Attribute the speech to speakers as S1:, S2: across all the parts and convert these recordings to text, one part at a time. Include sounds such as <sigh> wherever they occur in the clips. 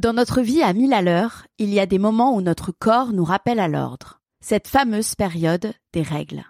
S1: Dans notre vie à mille à l'heure, il y a des moments où notre corps nous rappelle à l'ordre. Cette fameuse période des règles.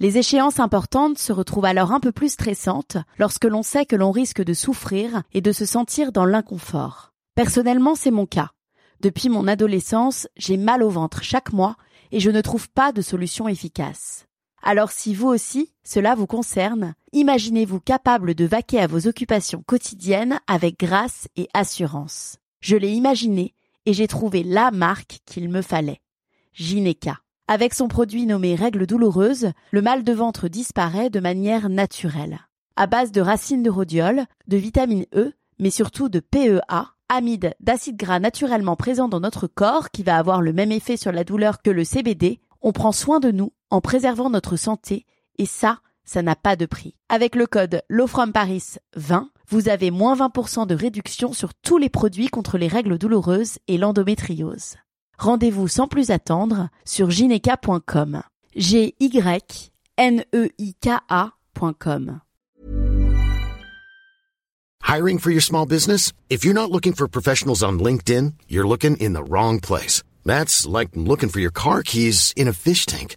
S1: Les échéances importantes se retrouvent alors un peu plus stressantes lorsque l'on sait que l'on risque de souffrir et de se sentir dans l'inconfort. Personnellement, c'est mon cas. Depuis mon adolescence, j'ai mal au ventre chaque mois et je ne trouve pas de solution efficace. Alors si vous aussi, cela vous concerne, imaginez-vous capable de vaquer à vos occupations quotidiennes avec grâce et assurance. Je l'ai imaginé et j'ai trouvé la marque qu'il me fallait. Gineca. Avec son produit nommé règles douloureuses, le mal de ventre disparaît de manière naturelle. À base de racines de rhodiol, de vitamine E, mais surtout de PEA, amide d'acide gras naturellement présent dans notre corps qui va avoir le même effet sur la douleur que le CBD, on prend soin de nous en préservant notre santé et ça, ça n'a pas de prix. Avec le code Paris 20, vous avez moins 20% de réduction sur tous les produits contre les règles douloureuses et l'endométriose. Rendez-vous sans plus attendre sur gyneca.com. G Y N E I K A.com.
S2: Hiring for your small business? If you're not looking for professionals on LinkedIn, you're looking in the wrong place. That's like looking for your car keys in a fish tank.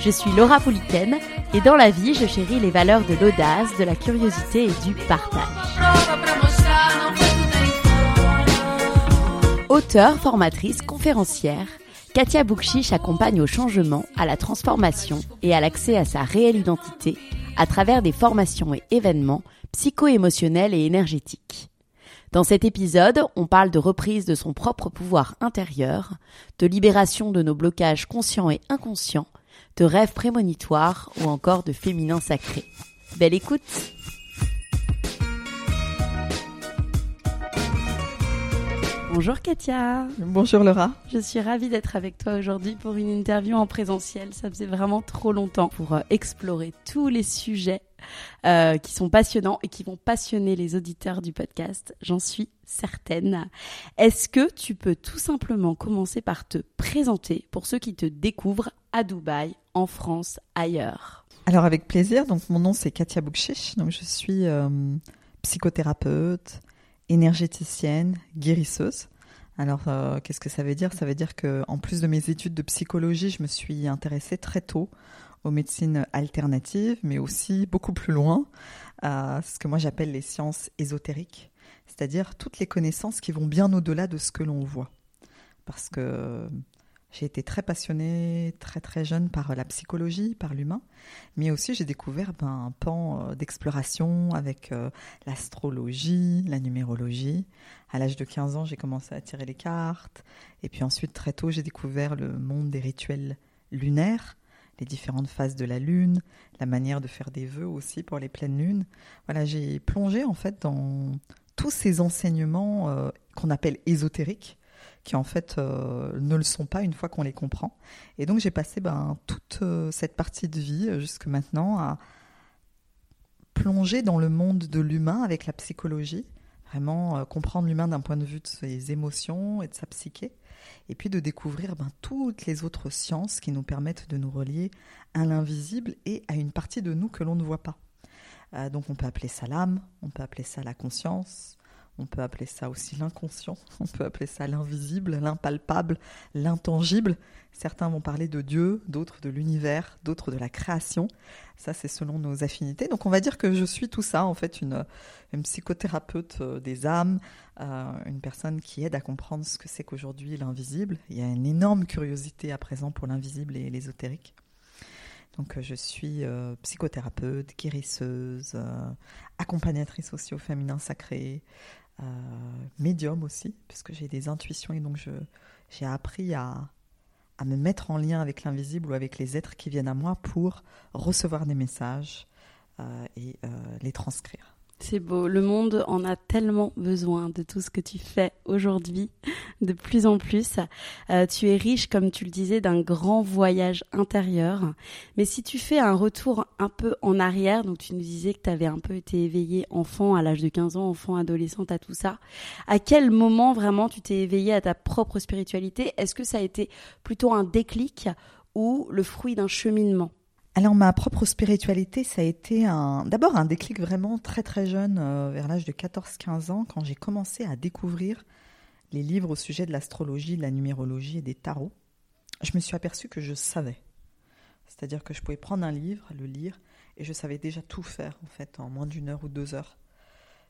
S1: Je suis Laura Pouliken et dans la vie, je chéris les valeurs de l'audace, de la curiosité et du partage. Auteure, formatrice, conférencière, Katia Boukchich accompagne au changement, à la transformation et à l'accès à sa réelle identité à travers des formations et événements psycho-émotionnels et énergétiques. Dans cet épisode, on parle de reprise de son propre pouvoir intérieur, de libération de nos blocages conscients et inconscients, de rêves prémonitoires ou encore de féminin sacré. Belle écoute Bonjour Katia.
S3: Bonjour Laura.
S1: Je suis ravie d'être avec toi aujourd'hui pour une interview en présentiel. Ça faisait vraiment trop longtemps pour euh, explorer tous les sujets euh, qui sont passionnants et qui vont passionner les auditeurs du podcast. J'en suis certaine. Est-ce que tu peux tout simplement commencer par te présenter pour ceux qui te découvrent à Dubaï, en France, ailleurs?
S3: Alors avec plaisir. Donc mon nom c'est Katia Boukchich. Donc je suis euh, psychothérapeute, énergéticienne, guérisseuse. Alors, euh, qu'est-ce que ça veut dire? Ça veut dire que, en plus de mes études de psychologie, je me suis intéressée très tôt aux médecines alternatives, mais aussi beaucoup plus loin à ce que moi j'appelle les sciences ésotériques, c'est-à-dire toutes les connaissances qui vont bien au-delà de ce que l'on voit. Parce que j'ai été très passionnée très très jeune par la psychologie, par l'humain, mais aussi j'ai découvert ben, un pan euh, d'exploration avec euh, l'astrologie, la numérologie. À l'âge de 15 ans, j'ai commencé à tirer les cartes, et puis ensuite très tôt, j'ai découvert le monde des rituels lunaires, les différentes phases de la lune, la manière de faire des vœux aussi pour les pleines lunes. Voilà, j'ai plongé en fait dans tous ces enseignements euh, qu'on appelle ésotériques qui en fait euh, ne le sont pas une fois qu'on les comprend. Et donc j'ai passé ben, toute euh, cette partie de vie euh, jusque maintenant à plonger dans le monde de l'humain avec la psychologie, vraiment comprendre l'humain d'un point de vue de ses émotions et de sa psyché, et puis de découvrir ben, toutes les autres sciences qui nous permettent de nous relier à l'invisible et à une partie de nous que l'on ne voit pas. donc on peut appeler ça l'âme, on peut appeler ça la conscience, On peut appeler ça aussi l'inconscient, on peut appeler ça l'invisible, l'impalpable, l'intangible. Certains vont parler de Dieu, d'autres de l'univers, d'autres de la création. Ça, c'est selon nos affinités. Donc, on va dire que je suis tout ça, en fait, une, psychothérapeute euh, des âmes, euh, une personne qui aide à comprendre ce que c'est qu'aujourd'hui l'invisible. Il y a une énorme curiosité à présent pour l'invisible et l'ésotérique. Donc, euh, je suis psychothérapeute, guérisseuse, accompagnatrice aussi au féminin sacré, euh, médium aussi, puisque j'ai des intuitions et donc j'ai appris à, à me mettre en lien avec l'invisible ou avec les êtres qui viennent à moi pour recevoir des messages euh, et euh, les transcrire.
S1: C'est beau. Le monde en a tellement besoin de tout ce que tu fais aujourd'hui, de plus en plus. Euh, tu es riche, comme tu le disais, d'un grand voyage intérieur. Mais si tu fais un retour un peu en arrière, donc tu nous disais que tu avais un peu été éveillée enfant à l'âge de 15 ans, enfant, adolescente, à tout ça. À quel moment vraiment tu t'es éveillée à ta propre spiritualité? Est-ce que ça a été plutôt un déclic ou le fruit d'un cheminement?
S3: Alors ma propre spiritualité, ça a été un, d'abord un déclic vraiment très très jeune, euh, vers l'âge de 14-15 ans, quand j'ai commencé à découvrir les livres au sujet de l'astrologie, de la numérologie et des tarots. Je me suis aperçue que je savais. C'est-à-dire que je pouvais prendre un livre, le lire, et je savais déjà tout faire en fait en moins d'une heure ou deux heures.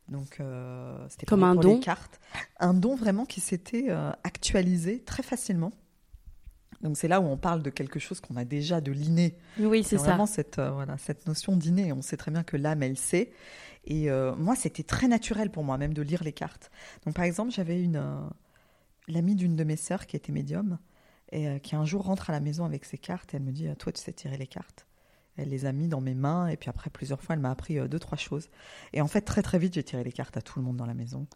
S3: Donc euh, c'était
S1: comme un don.
S3: cartes. Un don vraiment qui s'était euh, actualisé très facilement. Donc c'est là où on parle de quelque chose qu'on a déjà de l'inné.
S1: Oui, c'est ça.
S3: Vraiment cette euh, voilà cette notion d'inné. On sait très bien que l'âme elle sait. Et euh, moi c'était très naturel pour moi même de lire les cartes. Donc par exemple j'avais une euh, l'amie d'une de mes sœurs qui était médium et qui un jour rentre à la maison avec ses cartes et elle me dit toi tu sais tirer les cartes. Elle les a mis dans mes mains et puis après plusieurs fois elle m'a appris deux trois choses. Et en fait très très vite j'ai tiré les cartes à tout le monde dans la maison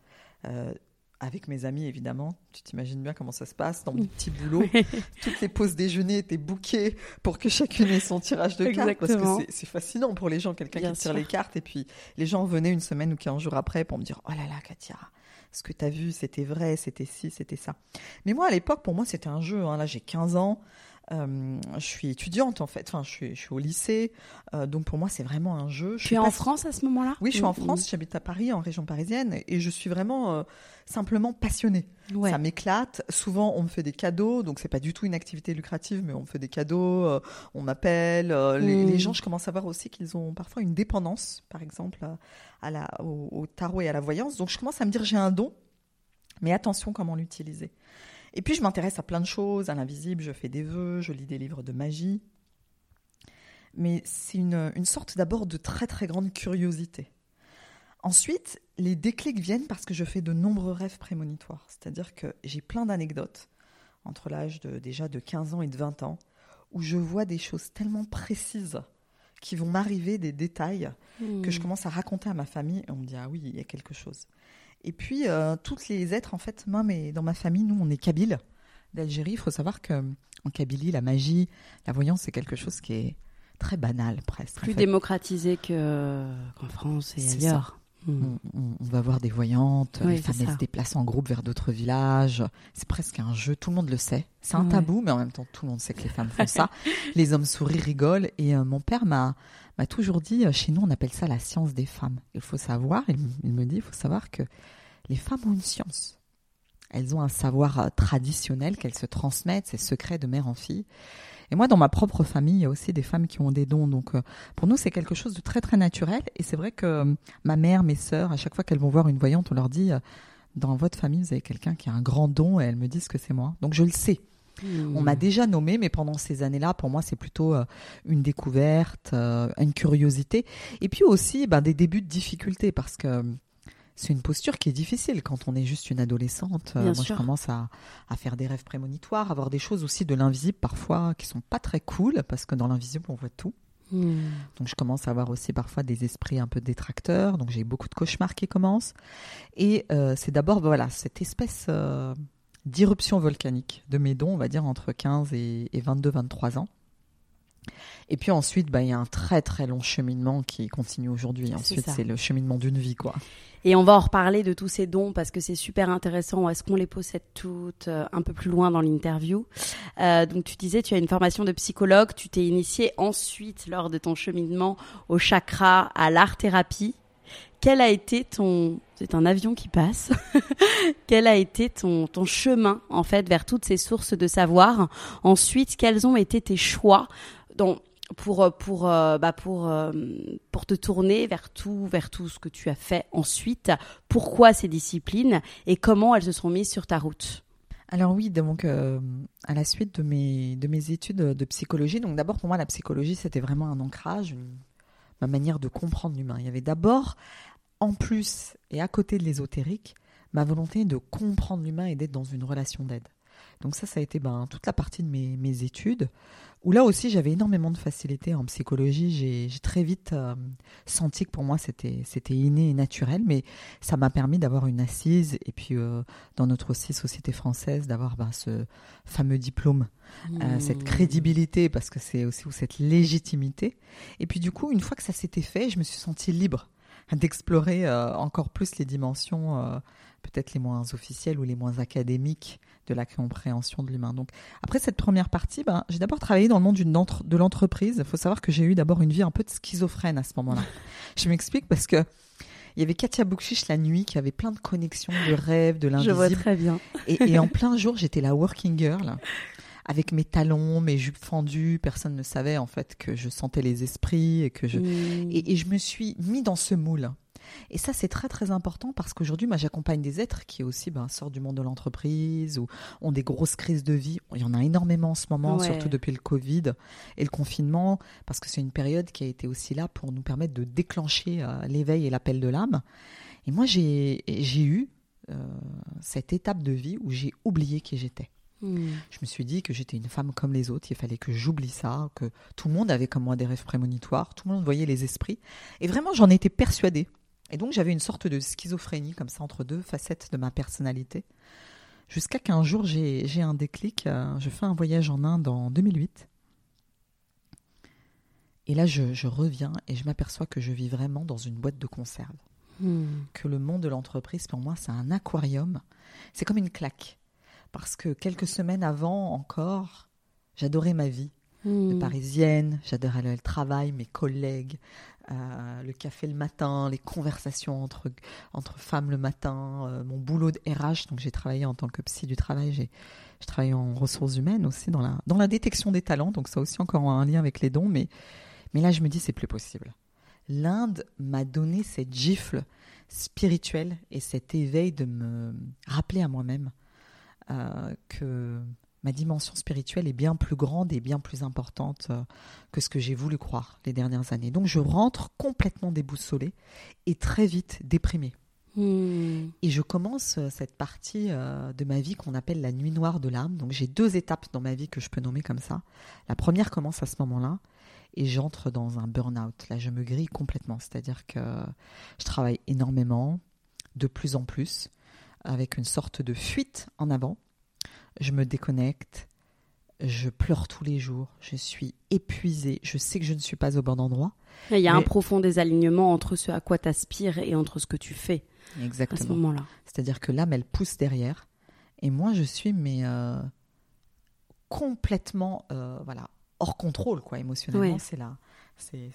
S3: avec mes amis évidemment. Tu t'imagines bien comment ça se passe dans mon petit boulot. <laughs> Toutes les pauses déjeuner étaient bouquées pour que chacune ait son tirage de cartes parce que c'est fascinant pour les gens, quelqu'un qui tire les cartes et puis les gens venaient une semaine ou quinze jours après pour me dire oh là là Katia, ce que tu as vu c'était vrai, c'était ci, c'était ça. Mais moi à l'époque pour moi c'était un jeu. Hein. Là j'ai 15 ans. Euh, je suis étudiante en fait, enfin je suis, je suis au lycée, euh, donc pour moi c'est vraiment un jeu.
S1: Je tu es en France à ce moment-là
S3: Oui, je suis en France, j'habite à Paris, en région parisienne, et je suis vraiment euh, simplement passionnée. Ça m'éclate. Souvent on me fait des cadeaux, donc c'est pas du tout une activité lucrative, mais on me fait des cadeaux, on m'appelle. Les, les, mm. gens, je commence à voir aussi qu'ils ont parfois une dépendance, par exemple, à la, au, au tarot et à la voyance. Donc je commence à me dire j'ai un don, mais attention comment l'utiliser. Et puis je m'intéresse à plein de choses, à l'invisible, je fais des vœux, je lis des livres de magie. Mais c'est une, une sorte d'abord de très très grande curiosité. Ensuite, les déclics viennent parce que je fais de nombreux rêves prémonitoires. C'est-à-dire que j'ai plein d'anecdotes entre l'âge de, déjà de 15 ans et de 20 ans où je vois des choses tellement précises qui vont m'arriver, des détails, que je hmm. commence à raconter à ma famille et on me dit Ah oui, il y a quelque chose. Et puis, euh, toutes les êtres, en fait, moi, mais dans ma famille, nous, on est Kabyle d'Algérie. Il faut savoir qu'en Kabylie, la magie, la voyance, c'est quelque chose qui est très banal, presque.
S1: Plus démocratisé qu'en France et ailleurs.
S3: On, va voir des voyantes, les femmes se déplacent en groupe vers d'autres villages. C'est presque un jeu, tout le monde le sait. C'est un tabou, mais en même temps, tout le monde sait que les femmes font ça. <laughs> les hommes sourient, rigolent. Et euh, mon père m'a m'a toujours dit, euh, chez nous, on appelle ça la science des femmes. Il faut savoir, il, me dit, il faut savoir que les femmes ont une science. Elles ont un savoir euh, traditionnel qu'elles se transmettent, c'est secret de mère en fille. Et moi, dans ma propre famille, il y a aussi des femmes qui ont des dons. Donc, euh, pour nous, c'est quelque chose de très, très naturel. Et c'est vrai que ma mère, mes sœurs, à chaque fois qu'elles vont voir une voyante, on leur dit, dans votre famille, vous avez quelqu'un qui a un grand don et elles me disent que c'est moi. Donc, je le sais. On m'a déjà nommé, mais pendant ces années-là, pour moi, c'est plutôt euh, une découverte, euh, une curiosité, et puis aussi ben, des débuts de difficulté, parce que euh, c'est une posture qui est difficile quand on est juste une adolescente. moi, je commence à, faire des rêves prémonitoires, avoir des choses aussi de l'invisible parfois qui sont pas très cool, parce que dans l'invisible, on voit tout. Hmm. Donc je commence à avoir aussi parfois des esprits un peu détracteurs, donc j'ai beaucoup de cauchemars qui commencent. Et c'est d'abord voilà cette espèce d'irruption volcanique de mes dons, on va dire entre 15 et, 22-23 ans. Et puis ensuite, bah, il y a un très très long cheminement qui continue aujourd'hui. Ensuite, c'est le cheminement d'une vie, quoi.
S1: Et on va en reparler de tous ces dons parce que c'est super intéressant. Est-ce qu'on les possède toutes euh, un peu plus loin dans l'interview? Euh, Donc tu disais, tu as une formation de psychologue, tu t'es initié ensuite lors de ton cheminement au chakra, à l'art thérapie. Quel a été ton, c'est un avion qui passe, <laughs> quel a été ton, ton chemin en fait vers toutes ces sources de savoir? Ensuite, quels ont été tes choix dans, pour pour euh, bah euh, pour te tourner vers tout vers tout ce que tu as fait ensuite pourquoi ces disciplines et comment elles se sont mises sur ta route?
S3: Alors oui, donc euh, à la suite de mes de mes études de psychologie, donc d'abord pour moi la psychologie c'était vraiment un ancrage, ma manière de comprendre l'humain. Il y avait d'abord en plus et à côté de l'ésotérique, ma volonté de comprendre l'humain et d'être dans une relation d'aide. Donc ça, ça a été ben, toute la partie de mes études, où là aussi j'avais énormément de facilité en psychologie. J'ai très vite euh, senti que pour moi c'était inné et naturel, mais ça m'a permis d'avoir une assise et puis euh, dans notre aussi société française d'avoir ben, ce fameux diplôme, euh, cette mmh. crédibilité parce que c'est aussi cette légitimité. Et puis du coup, une fois que ça s'était fait, je me suis sentie libre d'explorer encore plus les dimensions peut-être les moins officielles ou les moins académiques de la compréhension de l'humain. Donc après cette première partie, ben, j'ai d'abord travaillé dans le monde de l'entreprise. Il faut savoir que j'ai eu d'abord une vie un peu de schizophrène à ce moment-là. <laughs> Je m'explique parce que il y avait Katia Boukchich la nuit qui avait plein de connexions, de rêves, de l'invisible.
S1: Je vois très bien.
S3: Et, en <laughs> plein jour, j'étais la working girl avec mes talons, mes jupes fendues. Personne ne savait en fait que je sentais les esprits et que je mmh. et, et, je me suis mis dans ce moule. Et ça, c'est très très important parce qu'aujourd'hui, moi, j'accompagne des êtres qui aussi ben, sortent du monde de l'entreprise ou ont des grosses crises de vie. Il y en a énormément en ce moment, surtout depuis le Covid et le confinement, parce que c'est une période qui a été aussi là pour nous permettre de déclencher euh, l'éveil et l'appel de l'âme. Et moi, j'ai eu euh, cette étape de vie où j'ai oublié qui j'étais. Hmm. Je me suis dit que j'étais une femme comme les autres, il fallait que j'oublie ça, que tout le monde avait comme moi des rêves prémonitoires, tout le monde voyait les esprits. Et vraiment, j'en étais persuadée. Et donc j'avais une sorte de schizophrénie comme ça entre deux facettes de ma personnalité. Jusqu'à qu'un jour j'ai un déclic, euh, je fais un voyage en Inde en 2008. Et là je, reviens et je m'aperçois que je vis vraiment dans une boîte de conserve. Hmm. Que le monde de l'entreprise pour moi c'est un aquarium. C'est comme une claque. Parce que quelques semaines avant encore, j'adorais ma vie de hmm. parisienne, j'adorais le travail, mes collègues, euh, le café le matin, les conversations entre, entre femmes le matin, euh, mon boulot de RH. Donc j'ai travaillé en tant que psy du travail, j'ai travaillé en ressources humaines aussi dans la, dans la détection des talents. Donc ça aussi encore un lien avec les dons. Mais, mais là je me dis c'est plus possible. L'Inde m'a donné cette gifle spirituelle et cet éveil de me rappeler à moi-même euh, que ma dimension spirituelle est bien plus grande et bien plus importante euh, que ce que j'ai voulu croire les dernières années. Donc je rentre complètement déboussolée et très vite déprimée. Hmm. Et je commence euh, cette partie euh, de ma vie qu'on appelle la nuit noire de l'âme. Donc j'ai deux étapes dans ma vie que je peux nommer comme ça. La première commence à ce moment-là et j'entre dans un burn-out. Là, je me grille complètement. C'est-à-dire que je travaille énormément, de plus en plus, avec une sorte de fuite en avant je me déconnecte, je pleure tous les jours, je suis épuisée, je sais que je ne suis pas au bon endroit.
S1: Il y a un profond désalignement entre ce à quoi tu aspires et entre ce que tu fais Exactement. à ce moment-là.
S3: C'est-à-dire que l'âme, elle pousse derrière, et moi, je suis mais euh, complètement euh, voilà hors contrôle quoi émotionnellement. C'est là, c'est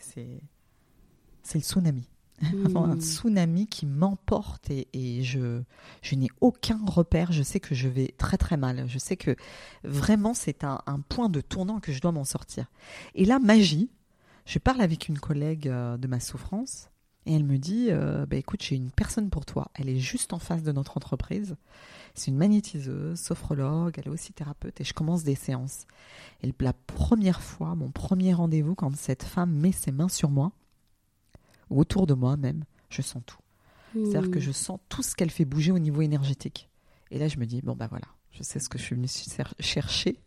S3: le tsunami. <laughs> un tsunami qui m'emporte et, je, je n'ai aucun repère. Je sais que je vais très très mal. Je sais que vraiment c'est un, point de tournant que je dois m'en sortir. Et là, magie, je parle avec une collègue euh, de ma souffrance et elle me dit euh, bah, écoute, j'ai une personne pour toi. Elle est juste en face de notre entreprise. C'est une magnétiseuse, sophrologue, elle est aussi thérapeute et je commence des séances. Et la première fois, mon premier rendez-vous, quand cette femme met ses mains sur moi, autour de moi même, je sens tout. C'est-à-dire que hmm. je sens tout ce qu'elle fait bouger au niveau énergétique. Et là, je me dis, bon, ben voilà, je sais ce que je suis venue chercher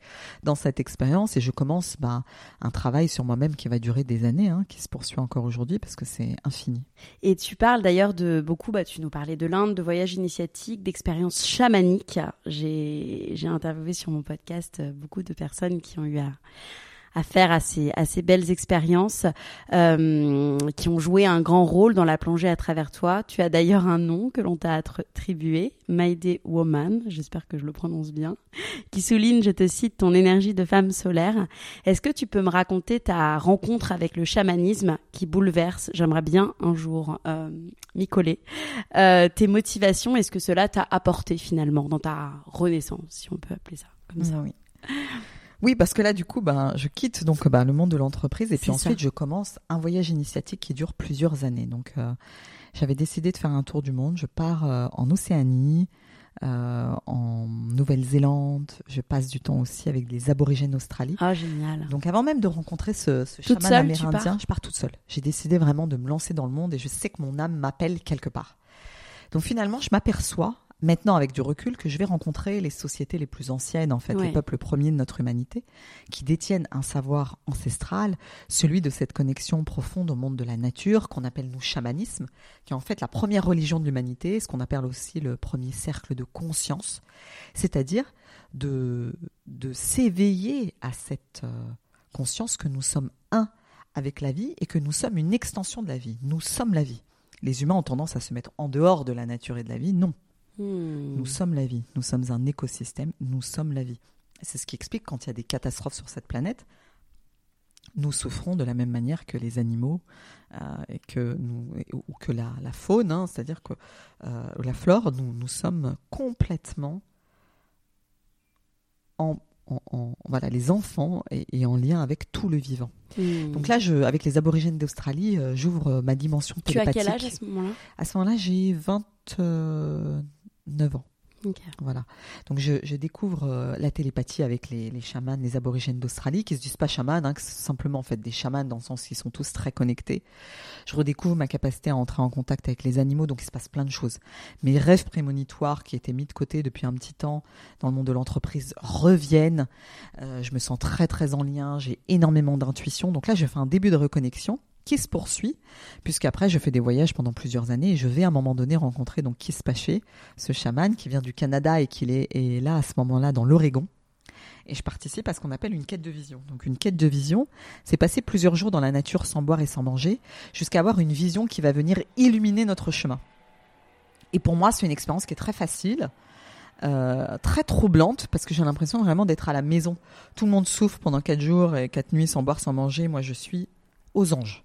S3: dans cette expérience et je commence bah, un travail sur moi-même qui va durer des années, hein, qui se poursuit encore aujourd'hui parce que c'est infini.
S1: Et tu parles d'ailleurs de beaucoup, bah, tu nous parlais de l'Inde, de voyages initiatiques, d'expériences chamaniques. J'ai interviewé sur mon podcast beaucoup de personnes qui ont eu à à faire à ces, à ces belles expériences euh, qui ont joué un grand rôle dans la plongée à travers toi. Tu as d'ailleurs un nom que l'on t'a attribué, Maide Woman, j'espère que je le prononce bien, qui souligne, je te cite, ton énergie de femme solaire. Est-ce que tu peux me raconter ta rencontre avec le chamanisme qui bouleverse, j'aimerais bien un jour euh, m'y coller, euh, tes motivations et ce que cela t'a apporté finalement dans ta renaissance, si on peut appeler ça comme ça?
S3: Oui. Oui, parce que là, du coup, ben, je quitte donc ben, le monde de l'entreprise et puis ensuite, je commence un voyage initiatique qui dure plusieurs années. Donc, euh, j'avais décidé de faire un tour du monde. Je pars euh, en Océanie, euh, en Nouvelle-Zélande. Je passe du temps aussi avec des aborigènes d'Australie.
S1: Ah, génial.
S3: Donc, avant même de rencontrer ce, ce chaman amérindien, je pars toute seule. J'ai décidé vraiment de me lancer dans le monde et je sais que mon âme m'appelle quelque part. Donc, finalement, je m'aperçois maintenant avec du recul que je vais rencontrer les sociétés les plus anciennes, en fait, les peuples premiers de notre humanité, qui détiennent un savoir ancestral, celui de cette connexion profonde au monde de la nature, qu'on appelle nous chamanisme, qui est en fait la première religion de l'humanité, ce qu'on appelle aussi le premier cercle de conscience, c'est-à-dire de, de s'éveiller à cette euh, conscience que nous sommes un avec la vie et que nous sommes une extension de la vie. Nous sommes la vie. Les humains ont tendance à se mettre en dehors de la nature et de la vie. Non, Hmm. Nous sommes la vie, nous sommes un écosystème, nous sommes la vie. C'est ce qui explique quand il y a des catastrophes sur cette planète, nous souffrons de la même manière que les animaux euh, et que nous, ou que la, faune, hein, c'est-à-dire que euh, la flore, nous, nous sommes complètement en, voilà, les enfants et, en lien avec tout le vivant. Hmm. Donc là, je, avec les aborigènes d'Australie, euh, j'ouvre ma dimension télépathique.
S1: Tu as quel âge à ce moment-là?
S3: À ce moment-là, j'ai 20, 9 ans. Voilà. Donc je, découvre euh, la télépathie avec les, les, chamans, les aborigènes d'Australie, qui se disent pas chamans, hein, simplement en fait des chamans dans le sens qu'ils sont tous très connectés. Je redécouvre ma capacité à entrer en contact avec les animaux, donc il se passe plein de choses. Mes rêves prémonitoires qui étaient mis de côté depuis un petit temps dans le monde de l'entreprise reviennent. Euh, je me sens très très en lien, j'ai énormément d'intuition. Donc là, je fais un début de reconnexion qui se poursuit, puisqu'après je fais des voyages pendant plusieurs années et je vais à un moment donné rencontrer donc Kiss Paché, ce chaman qui vient du Canada et qui est, là à ce moment-là dans l'Oregon. Et je participe à ce qu'on appelle une quête de vision. Donc une quête de vision, c'est passer plusieurs jours dans la nature sans boire et sans manger, jusqu'à avoir une vision qui va venir illuminer notre chemin. Et pour moi, c'est une expérience qui est très facile, euh, très troublante, parce que j'ai l'impression vraiment d'être à la maison. Tout le monde souffre pendant quatre jours et quatre nuits sans boire, sans manger. Moi, je suis aux anges.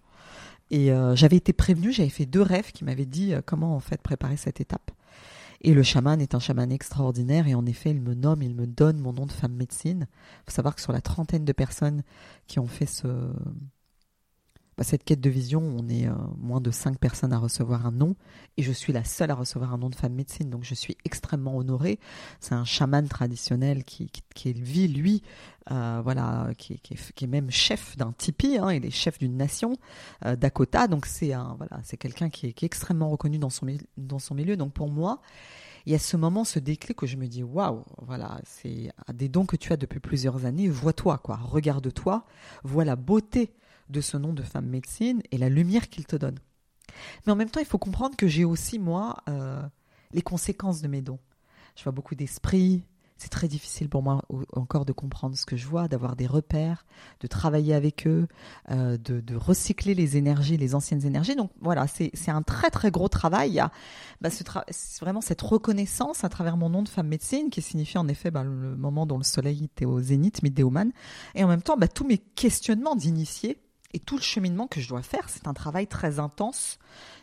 S3: Et euh, j'avais été prévenue, j'avais fait deux rêves qui m'avaient dit euh, comment en fait préparer cette étape. Et le chaman est un chaman extraordinaire et en effet, il me nomme, il me donne mon nom de femme médecine. Il faut savoir que sur la trentaine de personnes qui ont fait ce, bah, cette quête de vision, on est euh, moins de cinq personnes à recevoir un nom et je suis la seule à recevoir un nom de femme médecine, donc je suis extrêmement honorée. C'est un chaman traditionnel qui, qui, vit, lui, euh, voilà, qui, qui, est, même chef d'un tipi, hein, il est chef d'une nation, euh, Dakota, donc c'est voilà, c'est quelqu'un qui est, extrêmement reconnu dans son, dans son milieu. Donc pour moi, il y a ce moment, ce déclic où je me dis waouh, voilà, c'est des dons que tu as depuis plusieurs années. Vois-toi, quoi, regarde-toi, vois la beauté de ce nom de femme médecine et la lumière qu'il te donne. Mais en même temps, il faut comprendre que j'ai aussi, moi, euh, les conséquences de mes dons. Je vois beaucoup d'esprits. C'est très difficile pour moi encore de comprendre ce que je vois, d'avoir des repères, de travailler avec eux, euh, de, recycler les énergies, les anciennes énergies. Donc voilà, c'est un très très gros travail. Il y a bah, vraiment cette reconnaissance à travers mon nom de femme médecine qui signifie en effet bah, le moment dont le soleil était au zénith, Midéoman, et en même temps bah, tous mes questionnements d'initiés et tout le cheminement que je dois faire, c'est un travail très intense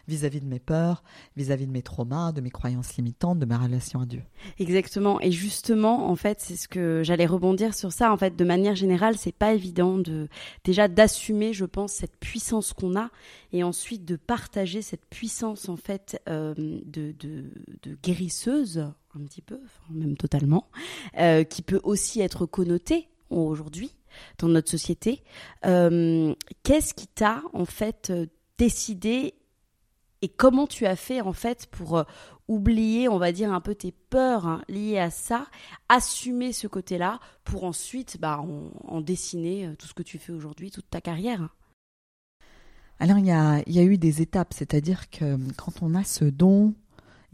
S3: vis-à-vis de mes peurs, vis-à-vis de mes traumas, de mes croyances limitantes, de ma relation à Dieu.
S1: Exactement. Et justement, en fait, c'est ce que j'allais rebondir sur ça. En fait, de manière générale, c'est pas évident de déjà d'assumer, je pense, cette puissance qu'on a, et ensuite de partager cette puissance en fait euh, de, guérisseuse un petit peu, même totalement, euh, qui peut aussi être connotée aujourd'hui dans notre société. Euh, qu'est-ce qui t'a en fait euh, décidé et comment tu as fait en fait pour euh, oublier, on va dire, un peu tes peurs hein, liées à ça, assumer ce côté-là pour ensuite bah, en, dessiner tout ce que tu fais aujourd'hui, toute ta carrière?
S3: Alors il y a, y a eu des étapes, c'est-à-dire que quand on a ce don,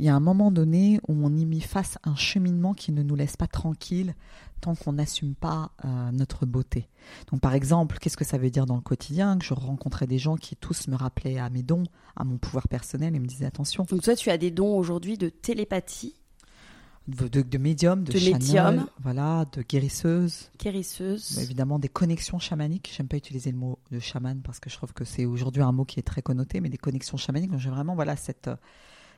S3: il y a un moment donné où on y met face à un cheminement qui ne nous laisse pas tranquille tant qu'on n'assume pas euh, notre beauté. Donc par exemple, qu'est-ce que ça veut dire dans le quotidien Que je rencontrais des gens qui tous me rappelaient à mes dons, à mon pouvoir personnel et me disaient attention.
S1: Donc toi, tu as des dons aujourd'hui de télépathie
S3: de, de, médium, de, de voilà, de guérisseuse.
S1: Guérisseuse.
S3: Évidemment, des connexions chamaniques. J'aime pas utiliser le mot de chaman parce que je trouve que c'est aujourd'hui un mot qui est très connoté, mais des connexions chamaniques. J'ai vraiment voilà cette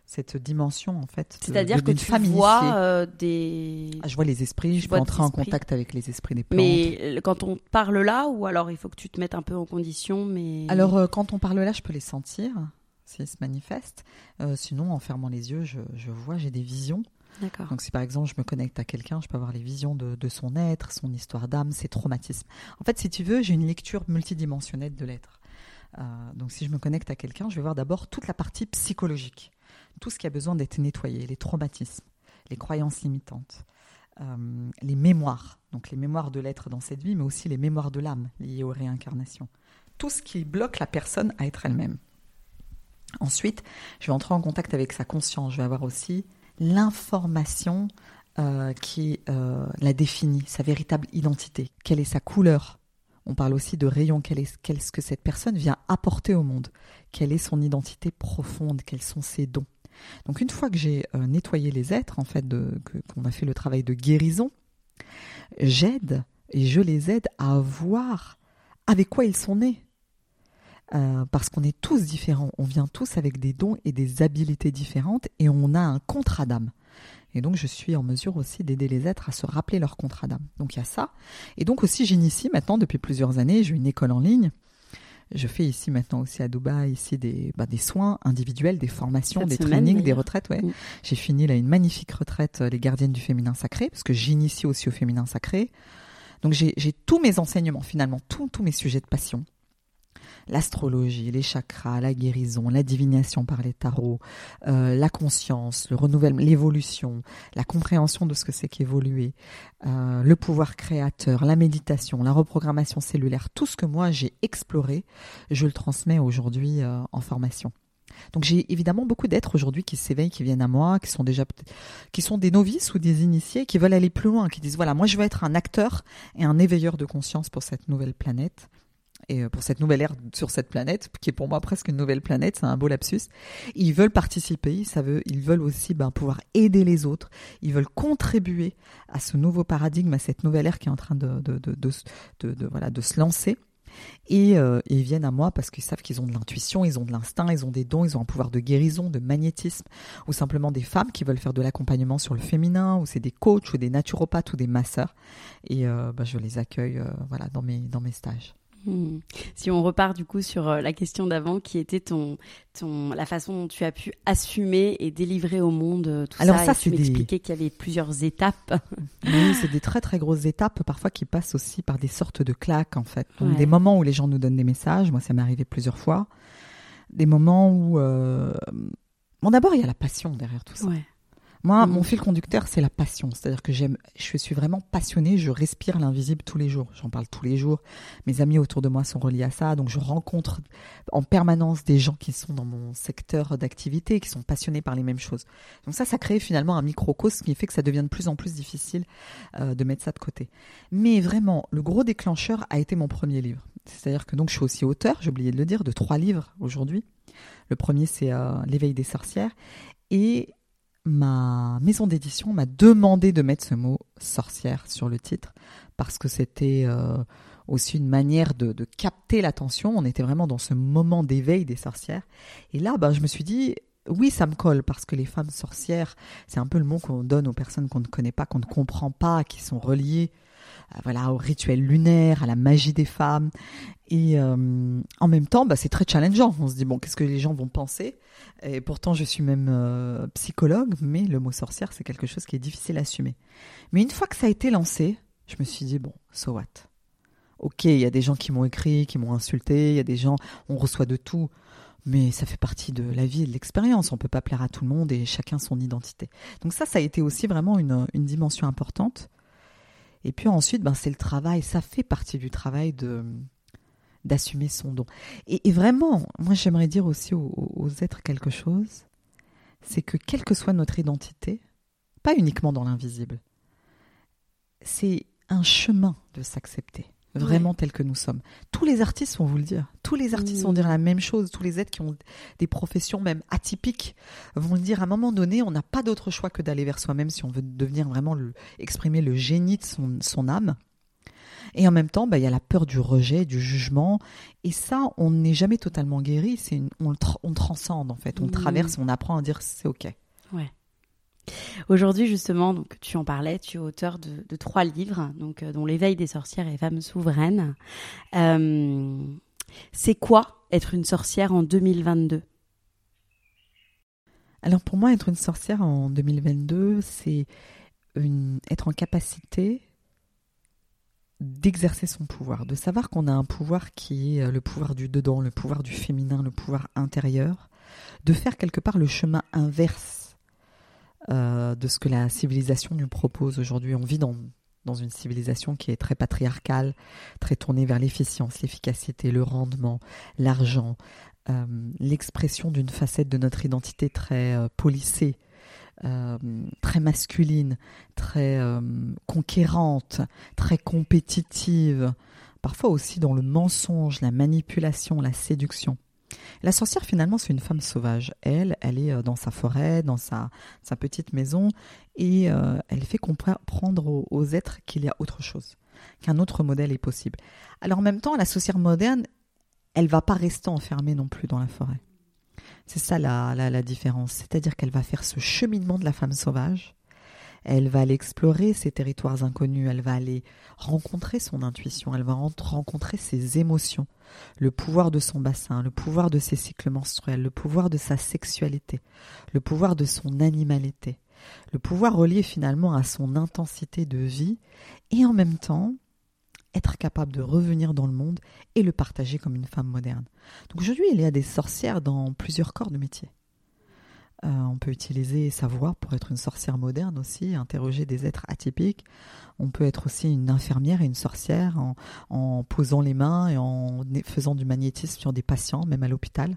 S3: cette dimension en fait.
S1: C'est-à-dire que tu vois euh, des.
S3: Ah, je vois les esprits. Je peux entrer en contact avec les esprits des plantes.
S1: Mais quand on parle là, ou alors il faut que tu te mettes un peu en condition, mais.
S3: Alors euh, quand on parle là, je peux les sentir s'ils se manifestent. Euh, sinon, en fermant les yeux, je, je vois, j'ai des visions. Donc si par exemple je me connecte à quelqu'un, je peux avoir les visions de, son être, son histoire d'âme, ses traumatismes. En fait, si tu veux, j'ai une lecture multidimensionnelle de l'être. Euh, donc si je me connecte à quelqu'un, je vais voir d'abord toute la partie psychologique, tout ce qui a besoin d'être nettoyé, les traumatismes, les croyances limitantes, euh, les mémoires, donc les mémoires de l'être dans cette vie, mais aussi les mémoires de l'âme liées aux réincarnations. Tout ce qui bloque la personne à être elle-même. Ensuite, je vais entrer en contact avec sa conscience. Je vais avoir aussi l'information euh, qui euh, la définit, sa véritable identité. Quelle est sa couleur? On parle aussi de rayon, quel est, ce que cette personne vient apporter au monde? Quelle est son identité profonde? Quels sont ses dons? Donc une fois que j'ai euh, nettoyé les êtres, en fait, qu'on a fait le travail de guérison, j'aide et je les aide à voir avec quoi ils sont nés. Euh, parce qu'on est tous différents, on vient tous avec des dons et des habiletés différentes et on a un contrat d'âme. Et donc je suis en mesure aussi d'aider les êtres à se rappeler leur contrat d'âme. Donc il y a ça. Et donc aussi j'initie maintenant depuis plusieurs années, j'ai une école en ligne. Je fais ici maintenant aussi à Dubaï ici des, bah, des soins individuels, des formations, des trainings, des retraites. Ouais. J'ai fini là une magnifique retraite euh, les gardiennes du féminin sacré parce que j'initie aussi au féminin sacré. Donc j'ai tous mes enseignements finalement, tous mes sujets de passion l'astrologie, les chakras, la guérison, la divination par les tarots, euh, la conscience, le renouvellement, l'évolution, la compréhension de ce que c'est qu'évoluer, euh, le pouvoir créateur, la méditation, la reprogrammation cellulaire, tout ce que moi j'ai exploré, je le transmets aujourd'hui euh, en formation. Donc j'ai évidemment beaucoup d'êtres aujourd'hui qui s'éveillent, qui viennent à moi, qui sont déjà qui sont des novices ou des initiés, qui veulent aller plus loin, qui disent voilà moi je veux être un acteur et un éveilleur de conscience pour cette nouvelle planète et euh, pour cette nouvelle ère sur cette planète, qui est pour moi presque une nouvelle planète, c'est un beau lapsus. Ils veulent participer, ils veulent aussi ben, pouvoir aider les autres, ils veulent contribuer à ce nouveau paradigme, à cette nouvelle ère qui est en train de, se lancer. Et, euh, ils viennent à moi parce qu'ils savent qu'ils ont de l'intuition, ils ont de l'instinct, ils ont des dons, ils ont un pouvoir de guérison, de magnétisme, ou simplement des femmes qui veulent faire de l'accompagnement sur le féminin, ou c'est des coachs, ou des naturopathes, ou des masseurs. Et euh, ben, je les accueille dans mes stages.
S1: Hmm. Si on repart du coup sur euh, la question d'avant, qui était ton, ton, la façon dont tu as pu assumer et délivrer au monde euh, tout
S3: Alors
S1: ça.
S3: ça, c'est des...
S1: qu'il y avait plusieurs étapes. <laughs>
S3: Oui, c'est des très très grosses étapes, parfois qui passent aussi par des sortes de claques en fait. Des moments où les gens nous donnent des messages. Moi, ça m'est arrivé plusieurs fois. Des moments où, euh... bon, d'abord il y a la passion derrière tout ça. Ouais. Moi, mon mm. fil conducteur, c'est la passion. C'est-à-dire que j'aime, je suis vraiment passionnée, je respire l'invisible tous les jours. J'en parle tous les jours. Mes amis autour de moi sont reliés à ça. Donc, je rencontre en permanence des gens qui sont dans mon secteur d'activité, qui sont passionnés par les mêmes choses. Donc, ça, ça crée finalement un microcosme qui fait que ça devient de plus en plus difficile euh, de mettre ça de côté. Mais vraiment, le gros déclencheur a été mon premier livre. C'est-à-dire que donc, je suis aussi auteur, j'ai oublié de le dire, de trois livres aujourd'hui. Le premier, c'est euh, L'éveil des sorcières. Et ma maison d'édition m'a demandé de mettre ce mot sorcière sur le titre parce que c'était euh, aussi une manière de, capter l'attention. On était vraiment dans ce moment d'éveil des sorcières. Et là, ben, je me suis dit, oui, ça me colle parce que les femmes sorcières, c'est un peu le mot qu'on donne aux personnes qu'on ne connaît pas, qu'on ne comprend pas, qui sont reliées voilà, au rituel lunaire, à la magie des femmes. Et euh, en même temps, bah, c'est très challengeant. On se dit, bon, qu'est-ce que les gens vont penser? Et pourtant, je suis même euh, psychologue, mais le mot sorcière, c'est quelque chose qui est difficile à assumer. Mais une fois que ça a été lancé, je me suis dit, bon, so what? Ok, il y a des gens qui m'ont écrit, qui m'ont insulté, il y a des gens, on reçoit de tout. Mais ça fait partie de la vie et de l'expérience. On peut pas plaire à tout le monde et chacun son identité. Donc ça, ça a été aussi vraiment une dimension importante. Et puis ensuite, ben, c'est le travail. Ça fait partie du travail de d'assumer son don. Et, vraiment, moi j'aimerais dire aussi aux, êtres quelque chose, c'est que quelle que soit notre identité, pas uniquement dans l'invisible, c'est un chemin de s'accepter vraiment tel que nous sommes. Tous les artistes vont vous le dire. Tous les artistes vont dire la même chose. Tous les êtres qui ont des professions même atypiques vont le dire. À un moment donné, on n'a pas d'autre choix que d'aller vers soi-même si on veut devenir vraiment le, exprimer le génie de son, âme. Et en même temps, bah, il y a la peur du rejet, du jugement. Et ça, on n'est jamais totalement guéri. C'est on, on, transcende en fait. On traverse, on apprend à dire c'est ok.
S1: Ouais. Aujourd'hui, justement, donc tu en parlais, tu es auteur de, trois livres, donc euh, dont l'éveil des sorcières et femmes souveraines. Euh, c'est quoi être une sorcière en 2022
S3: Alors pour moi, être une sorcière en 2022, c'est être en capacité d'exercer son pouvoir, de savoir qu'on a un pouvoir qui est euh, le pouvoir du dedans, le pouvoir du féminin, le pouvoir intérieur, de faire quelque part le chemin inverse euh, de ce que la civilisation nous propose aujourd'hui. On vit dans, dans une civilisation qui est très patriarcale, très tournée vers l'efficience, l'efficacité, le rendement, l'argent, euh, l'expression d'une facette de notre identité très euh, polissée, très masculine, très conquérante, très compétitive, parfois aussi dans le mensonge, la manipulation, la séduction. La sorcière, finalement, c'est une femme sauvage. Elle, elle est euh, dans sa forêt, dans sa, petite maison, et euh, elle fait comprendre aux, aux êtres qu'il y a autre chose, qu'un autre modèle est possible. Alors en même temps, la sorcière moderne, elle va pas rester enfermée non plus dans la forêt. C'est ça la, la, la différence. C'est-à-dire qu'elle va faire ce cheminement de la femme sauvage, elle va aller explorer ces territoires inconnus, elle va aller rencontrer son intuition, elle va rencontrer ses émotions, le pouvoir de son bassin, le pouvoir de ses cycles menstruels, le pouvoir de sa sexualité, le pouvoir de son animalité, le pouvoir relié finalement à son intensité de vie et en même temps être capable de revenir dans le monde et le partager comme une femme moderne. Donc aujourd'hui, il y a des sorcières dans plusieurs corps de métier. Euh, on peut utiliser sa voix pour être une sorcière moderne aussi, interroger des êtres atypiques. On peut être aussi une infirmière et une sorcière en, posant les mains et en faisant du magnétisme sur des patients, même à l'hôpital.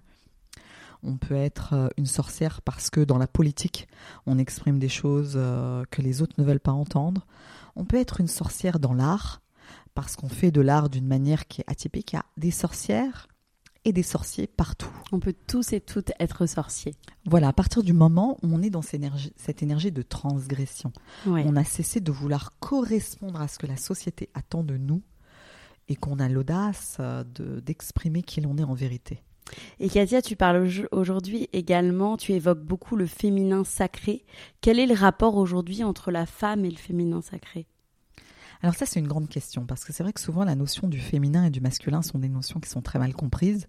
S3: On peut être euh, une sorcière parce que dans la politique, on exprime des choses euh, que les autres ne veulent pas entendre. On peut être une sorcière dans l'art parce qu'on fait de l'art d'une manière qui est atypique. Il y a des sorcières et des sorciers partout.
S1: On peut tous et toutes être sorciers.
S3: Voilà, à partir du moment où on est dans cette énergie, cette énergie de transgression, on a cessé de vouloir correspondre à ce que la société attend de nous et qu'on a l'audace euh, d'exprimer qui l'on est en vérité.
S1: Et Katia, tu parles aujourd'hui également, tu évoques beaucoup le féminin sacré. Quel est le rapport aujourd'hui entre la femme et le féminin sacré?
S3: Alors ça, c'est une grande question, parce que c'est vrai que souvent la notion du féminin et du masculin sont des notions qui sont très mal comprises.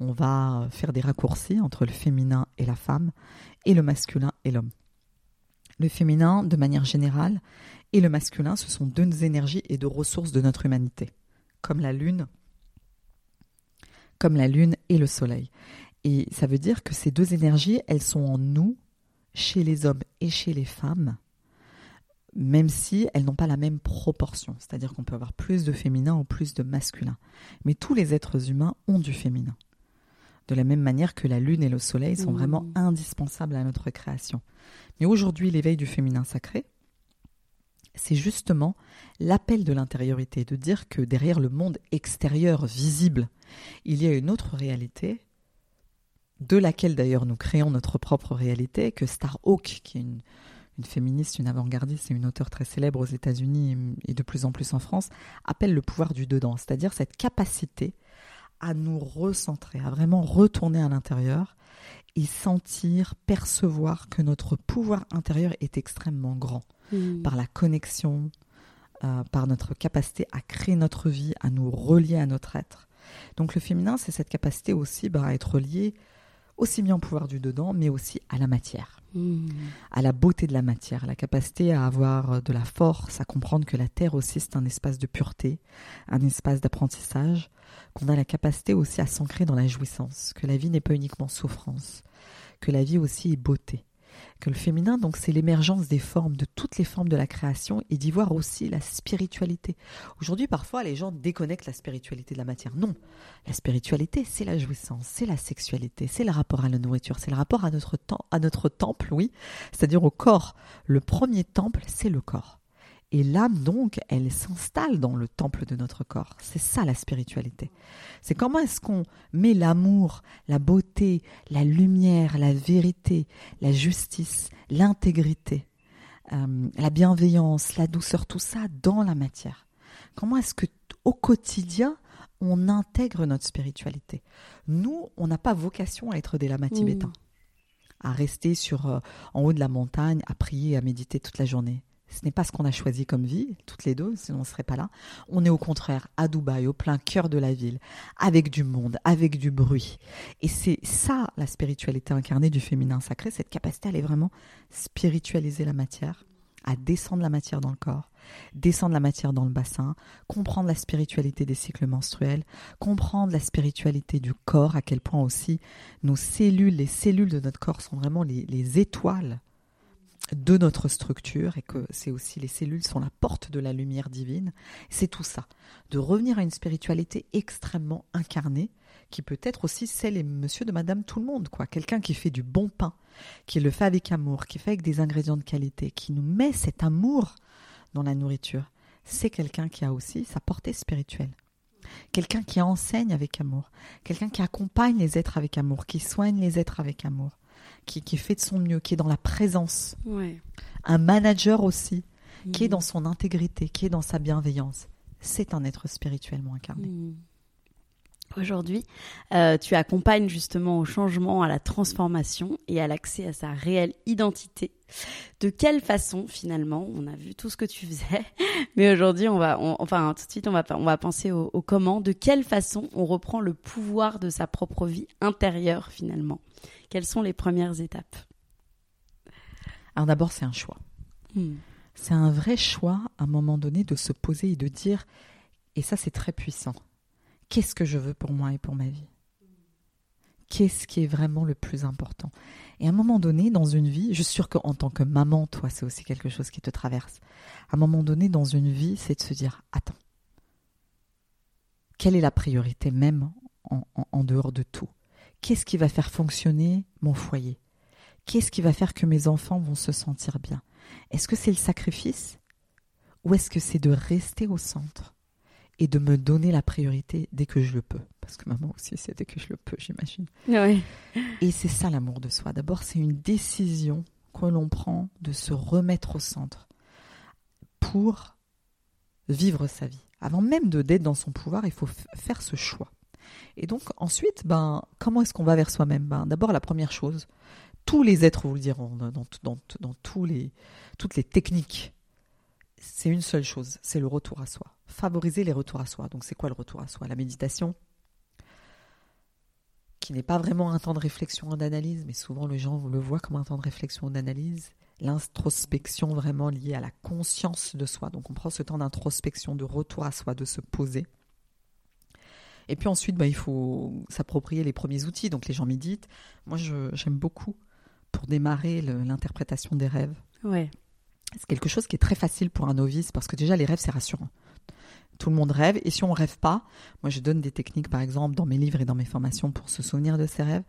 S3: On va faire des raccourcis entre le féminin et la femme, et le masculin et l'homme. Le féminin, de manière générale, et le masculin, ce sont deux énergies et deux ressources de notre humanité, comme la lune, comme la lune et le soleil. Et ça veut dire que ces deux énergies, elles sont en nous, chez les hommes et chez les femmes, même si elles n'ont pas la même proportion. C'est-à-dire qu'on peut avoir plus de féminin ou plus de masculin. Mais tous les êtres humains ont du féminin. De la même manière que la Lune et le Soleil sont vraiment indispensables à notre création. Mais aujourd'hui, l'éveil du féminin sacré, c'est justement l'appel de l'intériorité, de dire que derrière le monde extérieur visible, il y a une autre réalité, de laquelle d'ailleurs nous créons notre propre réalité, que Starhawk, qui est une, une féministe, une avant-gardiste et une auteure très célèbre aux États-Unis et de plus en plus en France, appelle le pouvoir du dedans, c'est-à-dire cette capacité à nous recentrer, à vraiment retourner à l'intérieur et sentir, percevoir que notre pouvoir intérieur est extrêmement grand mmh. par la connexion, euh, par notre capacité à créer notre vie, à nous relier à notre être. Donc le féminin, c'est cette capacité aussi bah, à être lié aussi bien au pouvoir du dedans, mais aussi à la matière, hmm. à la beauté de la matière, à la capacité à avoir de la force, à comprendre que la Terre aussi c'est un espace de pureté, un espace d'apprentissage, qu'on a la capacité aussi à s'ancrer dans la jouissance, que la vie n'est pas uniquement souffrance, que la vie aussi est beauté. Que le féminin, donc, c'est l'émergence des formes, de toutes les formes de la création et d'y voir aussi la spiritualité. Aujourd'hui, parfois, les gens déconnectent la spiritualité de la matière. Non, la spiritualité, c'est la jouissance, c'est la sexualité, c'est le rapport à la nourriture, c'est le rapport à notre, à notre temple, oui, c'est-à-dire au corps. Le premier temple, c'est le corps. Et l'âme, donc, elle s'installe dans le temple de notre corps. C'est ça la spiritualité. C'est comment est-ce qu'on met l'amour, la beauté, la lumière, la vérité, la justice, l'intégrité, euh, la bienveillance, la douceur, tout ça dans la matière. Comment est-ce que au quotidien, on intègre notre spiritualité? Nous, on n'a pas vocation à être des lamas tibétains, mmh. à rester sur euh, en haut de la montagne, à prier, à méditer toute la journée. Ce n'est pas ce qu'on a choisi comme vie, toutes les deux, sinon on ne serait pas là. On est au contraire à Dubaï, au plein cœur de la ville, avec du monde, avec du bruit. Et c'est ça la spiritualité incarnée du féminin sacré, cette capacité à aller vraiment spiritualiser la matière, à descendre la matière dans le corps, descendre la matière dans le bassin, comprendre la spiritualité des cycles menstruels, comprendre la spiritualité du corps, à quel point aussi nos cellules, les cellules de notre corps sont vraiment les, les étoiles de notre structure et que c'est aussi les cellules sont la porte de la lumière divine. C'est tout ça, de revenir à une spiritualité extrêmement incarnée qui peut être aussi celle et monsieur de madame tout le monde quoi, quelqu'un qui fait du bon pain, qui le fait avec amour, qui fait avec des ingrédients de qualité, qui nous met cet amour dans la nourriture. C'est quelqu'un qui a aussi sa portée spirituelle. Quelqu'un qui enseigne avec amour, quelqu'un qui accompagne les êtres avec amour, qui soigne les êtres avec amour qui, fait de son mieux, qui est dans la présence. Un manager aussi, qui est mm. dans son intégrité, qui est dans sa bienveillance. C'est un être spirituellement incarné. Mm.
S1: Aujourd'hui, euh, tu accompagnes justement au changement, à la transformation et à l'accès à sa réelle identité. De quelle façon, finalement, on a vu tout ce que tu faisais, <laughs> mais aujourd'hui, on va, enfin, tout de suite, on va, on va penser au, au, comment. De quelle façon on reprend le pouvoir de sa propre vie intérieure, finalement? Quelles sont les premières étapes
S3: Alors d'abord, c'est un choix. Hmm. C'est un vrai choix à un moment donné de se poser et de dire, et ça c'est très puissant, qu'est-ce que je veux pour moi et pour ma vie? Qu'est-ce qui est vraiment le plus important? Et à un moment donné, dans une vie, je suis sûre qu'en tant que maman, toi, c'est aussi quelque chose qui te traverse. À un moment donné, dans une vie, c'est de se dire, attends, quelle est la priorité même en dehors de tout? Qu'est-ce qui va faire fonctionner mon foyer? Qu'est-ce qui va faire que mes enfants vont se sentir bien? Est-ce que c'est le sacrifice? Ou est-ce que c'est de rester au centre et de me donner la priorité dès que je le peux? Parce que maman aussi, c'est dès que je le peux, j'imagine. Et c'est ça l'amour de soi. D'abord, c'est une décision que l'on prend de se remettre au centre pour vivre sa vie. Avant même de d'être dans son pouvoir, il faut faire ce choix. Et donc ensuite, ben, comment est-ce qu'on va vers soi-même? Ben, D'abord, la première chose, tous les êtres vous le diront dans, dans, dans tous les, toutes les techniques, c'est une seule chose, c'est le retour à soi. Favoriser les retours à soi. Donc c'est quoi le retour à soi? La méditation, qui n'est pas vraiment un temps de réflexion d'analyse, mais souvent les gens le voient comme un temps de réflexion d'analyse. L'introspection vraiment liée à la conscience de soi. Donc on prend ce temps d'introspection, de retour à soi, de se poser. Et puis ensuite, bah, il faut s'approprier les premiers outils. Donc les gens méditent. Moi, j'aime beaucoup pour démarrer l'interprétation des rêves.
S1: Ouais.
S3: C'est quelque chose qui est très facile pour un novice parce que déjà les rêves c'est rassurant. Tout le monde rêve et si on rêve pas, moi je donne des techniques par exemple dans mes livres et dans mes formations pour se souvenir de ses rêves.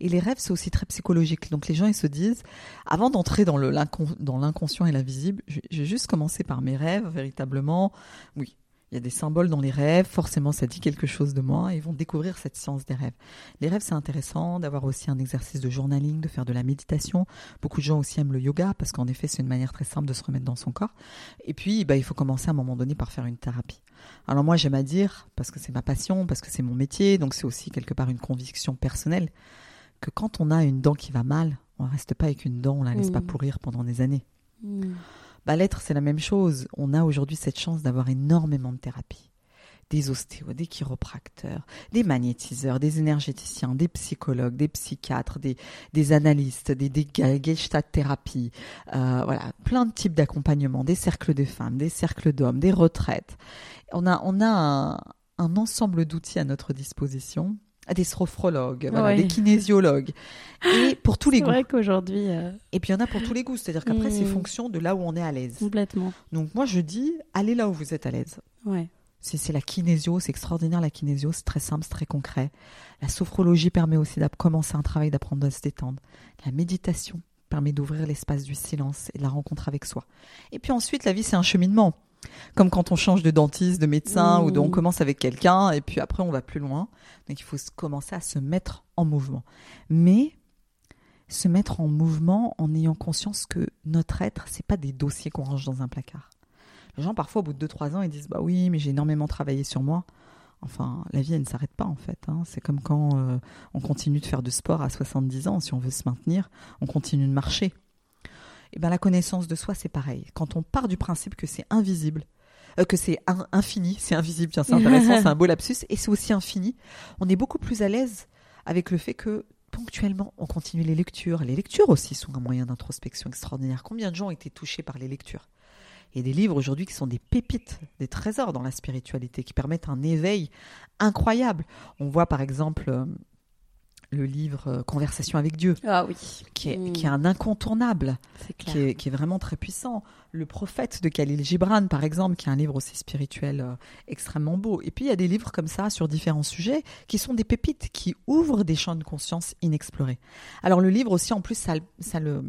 S3: Et les rêves c'est aussi très psychologique. Donc les gens ils se disent avant d'entrer dans l'inconscient et l'invisible, j'ai juste commencé par mes rêves véritablement. Oui, il y a des symboles dans les rêves, forcément ça dit quelque chose de moi, et ils vont découvrir cette science des rêves. Les rêves c'est intéressant d'avoir aussi un exercice de journaling, de faire de la méditation. Beaucoup de gens aussi aiment le yoga parce qu'en effet c'est une manière très simple de se remettre dans son corps. Et puis bah, il faut commencer à un moment donné par faire une thérapie. Alors moi j'aime à dire, parce que c'est ma passion, parce que c'est mon métier, donc c'est aussi quelque part une conviction personnelle, que quand on a une dent qui va mal, on ne reste pas avec une dent, on la laisse pas mmh. pourrir pendant des années. Mmh. Bah, l'être, c'est la même chose. On a aujourd'hui cette chance d'avoir énormément de thérapies. Des ostéos, des chiropracteurs, des magnétiseurs, des énergéticiens, des psychologues, des psychiatres, des, des analystes, des, des thérapies, euh, voilà, plein de types d'accompagnement, des cercles de femmes, des cercles d'hommes, des retraites. On a, on a un ensemble d'outils à notre disposition à des sophrologues, voilà, des kinésiologues. Et pour tous les
S1: goûts.
S3: C'est
S1: vrai qu'aujourd'hui.
S3: Euh, Et puis il y en a pour tous les goûts. C'est-à-dire qu'après, c'est mm. fonction de là où on est à l'aise.
S1: Complètement.
S3: Donc moi, je dis, allez là où vous êtes à l'aise.
S1: Ouais.
S3: C'est la kinésio, c'est extraordinaire la kinésio, c'est très simple, c'est très concret. La sophrologie permet aussi de commencer un travail d'apprendre à se détendre. La méditation permet d'ouvrir l'espace du silence et de la rencontre avec soi. Et puis ensuite, la vie, c'est un cheminement. Comme quand on change de dentiste, de médecin, ou on commence avec quelqu'un, et puis après on va plus loin. Donc il faut commencer à se mettre en mouvement. Mais se mettre en mouvement en ayant conscience que notre être, c'est pas des dossiers qu'on range dans un placard. Les gens, parfois, au bout de 2-3 ans, ils disent Bah oui, mais j'ai énormément travaillé sur moi. Enfin, la vie, elle ne s'arrête pas, en fait. Hein. C'est comme quand euh, on continue de faire du sport à 70 ans. Si on veut se maintenir, on continue de marcher. Et eh bien, la connaissance de soi, c'est pareil. Quand on part du principe que c'est invisible, euh, que c'est infini, c'est invisible, tiens, c'est intéressant, <laughs> c'est un beau lapsus, et c'est aussi infini, on est beaucoup plus à l'aise avec le fait que ponctuellement, on continue les lectures. Les lectures aussi sont un moyen d'introspection extraordinaire. Combien de gens ont été touchés par les lectures? Et des livres aujourd'hui qui sont des pépites, des trésors dans la spiritualité, qui permettent un éveil incroyable. On voit par exemple euh, le livre euh, Conversation avec Dieu,
S1: ah oui.
S3: qui, est, qui est un incontournable, qui est, qui est, vraiment très puissant. Le prophète de Khalil Gibran, par exemple, qui est un livre aussi spirituel euh, extrêmement beau. Et puis il y a des livres comme ça sur différents sujets qui sont des pépites, qui ouvrent des champs de conscience inexplorés. Alors le livre aussi, en plus, ça, ça le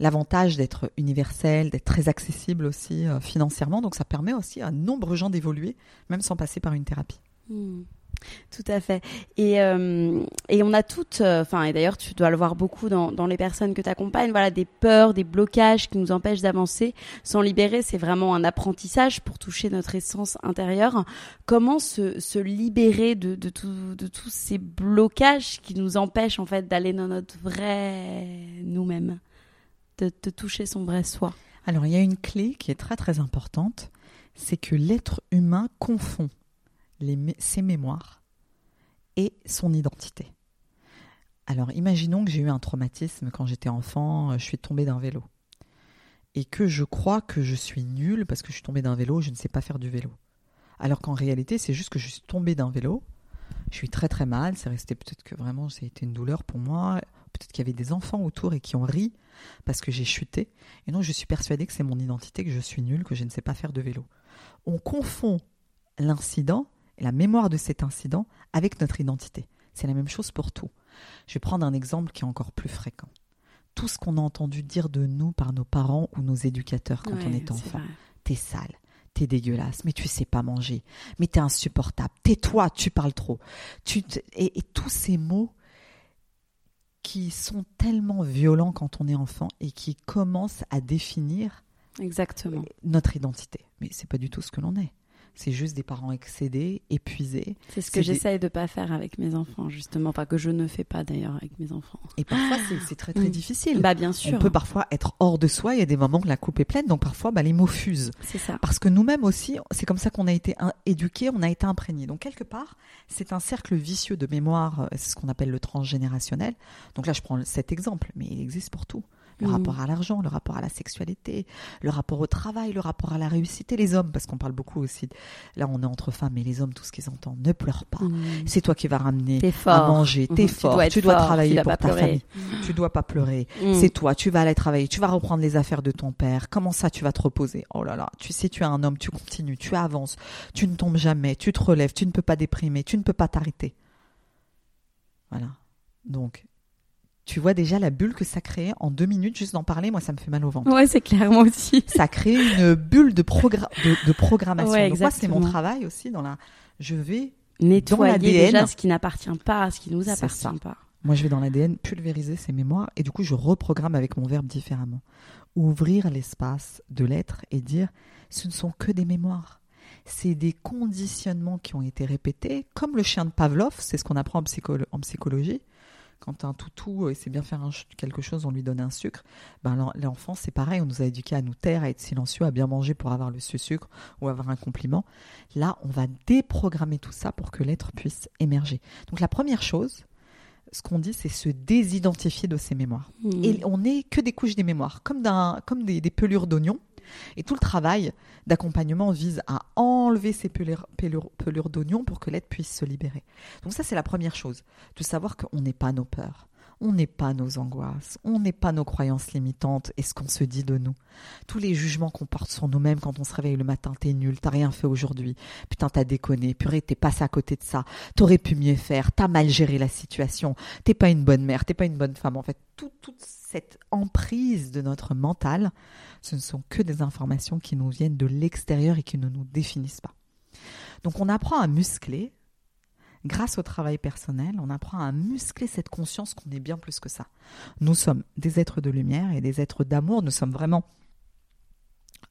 S3: l'avantage d'être universel, d'être très accessible aussi euh, financièrement. Donc ça permet aussi à nombreux gens d'évoluer, même sans passer par une thérapie.
S1: Hmm. Tout à fait. Et, euh, et on a toutes, euh, enfin, et d'ailleurs, tu dois le voir beaucoup dans, dans les personnes que tu accompagnes, voilà, des peurs, des blocages qui nous empêchent d'avancer. Sans libérer, c'est vraiment un apprentissage pour toucher notre essence intérieure. Comment se, se libérer de, de, de tous ces blocages qui nous empêchent, en fait, d'aller dans notre vrai nous-mêmes de, toucher son vrai soi?
S3: Alors, il y a une clé qui est très très importante, c'est que l'être humain confond ses mémoires et son identité. Alors, imaginons que j'ai eu un traumatisme quand j'étais enfant, je suis tombée d'un vélo. Et que je crois que je suis nulle parce que je suis tombée d'un vélo, je ne sais pas faire du vélo. Alors qu'en réalité, c'est juste que je suis tombée d'un vélo, je suis très très mal, c'est resté peut-être que vraiment, été une douleur pour moi, peut-être qu'il y avait des enfants autour et qui ont ri parce que j'ai chuté. Et non, je suis persuadée que c'est mon identité, que je suis nulle, que je ne sais pas faire de vélo. On confond l'incident, la mémoire de cet incident, avec notre identité. C'est la même chose pour tout. Je vais prendre un exemple qui est encore plus fréquent. Tout ce qu'on a entendu dire de nous par nos parents ou nos éducateurs quand on est enfant. T'es sale, t'es dégueulasse, mais tu sais pas manger, mais t'es insupportable, tais-toi, tu parles trop. Tu et, tous ces mots qui sont tellement violents quand on est enfant et qui commencent à définir
S1: Exactement.
S3: notre identité. Mais c'est pas du tout ce que l'on est. C'est juste des parents excédés, épuisés.
S1: C'est ce que j'essaye de pas faire avec mes enfants, justement. Enfin, que je ne fais pas d'ailleurs avec mes enfants.
S3: Et parfois, c'est très très mm. difficile.
S1: Bah, bien sûr.
S3: On peut parfois être hors de soi. Il y a des moments où la coupe est pleine. Donc parfois, bah, les mots fusent.
S1: C'est ça.
S3: Parce que nous-mêmes aussi, c'est comme ça qu'on a été éduqués, on a été imprégnés. Donc quelque part, c'est un cercle vicieux de mémoire. Euh, c'est ce qu'on appelle le transgénérationnel. Donc là, je prends cet exemple, mais il existe pour tout le mm. rapport à l'argent, le rapport à la sexualité, le rapport au travail, le rapport à la réussite et les hommes, parce qu'on parle beaucoup aussi. Là, on est entre femmes et les hommes, tout ce qu'ils entendent, ne pleure pas. Mm. C'est toi qui vas ramener à manger. T'es fort. Tu dois, travailler pour ta famille. Tu dois pas pleurer. Mm. C'est toi. Tu vas aller travailler. Tu vas reprendre les affaires de ton père. Comment ça, tu vas te reposer? Oh là là. Tu sais, tu es un homme. Tu continues. Tu avances. Tu ne tombes jamais. Tu te relèves. Tu ne peux pas déprimer. Tu ne peux pas t'arrêter. Voilà. Donc, tu vois déjà la bulle que ça crée en deux minutes, juste d'en parler, moi ça me fait mal au ventre.
S1: Ouais, c'est clair, moi aussi. <laughs>
S3: ça crée une bulle de, de, programmation. Ouais, moi, c'est mon travail aussi dans la. Je vais
S1: nettoyer déjà ce qui n'appartient pas, ce qui nous appartient pas.
S3: Moi, je vais dans l'ADN pulvériser ces mémoires et du coup, je reprogramme avec mon verbe différemment. Ouvrir l'espace de l'être et dire ce ne sont que des mémoires. C'est des conditionnements qui ont été répétés, comme le chien de Pavlov, c'est ce qu'on apprend en, en psychologie quand un toutou essaie bien faire quelque chose, on lui donne un sucre. Ben, l'enfant, c'est pareil, on nous a éduqués à nous taire, à être silencieux, à bien manger pour avoir le sucre ou avoir un compliment. Là, on va déprogrammer tout ça pour que l'être puisse émerger. Donc la première chose, ce qu'on dit, c'est se désidentifier de ses mémoires. Mmh. Et on n'est que des couches des mémoires, comme, comme des, des pelures d'oignons. Et tout le travail d'accompagnement vise à enlever ces pelures, pelures d'oignon pour que l'être puisse se libérer. Donc ça, c'est la première chose, de savoir qu'on n'est pas nos peurs. On n'est pas nos angoisses, on n'est pas nos croyances limitantes et ce qu'on se dit de nous. Tous les jugements qu'on porte sur nous-mêmes quand on se réveille le matin, t'es nul, t'as rien fait aujourd'hui, putain t'as déconné, purée t'es passé à côté de ça, t'aurais pu mieux faire, t'as mal géré la situation, t'es pas une bonne mère, t'es pas une bonne femme. En fait, toute cette emprise de notre mental, ce ne sont que des informations qui nous viennent de l'extérieur et qui ne nous définissent pas. Donc on apprend à muscler grâce au travail personnel, on apprend à muscler cette conscience qu'on est bien plus que ça. Nous sommes des êtres de lumière et des êtres d'amour. Nous sommes vraiment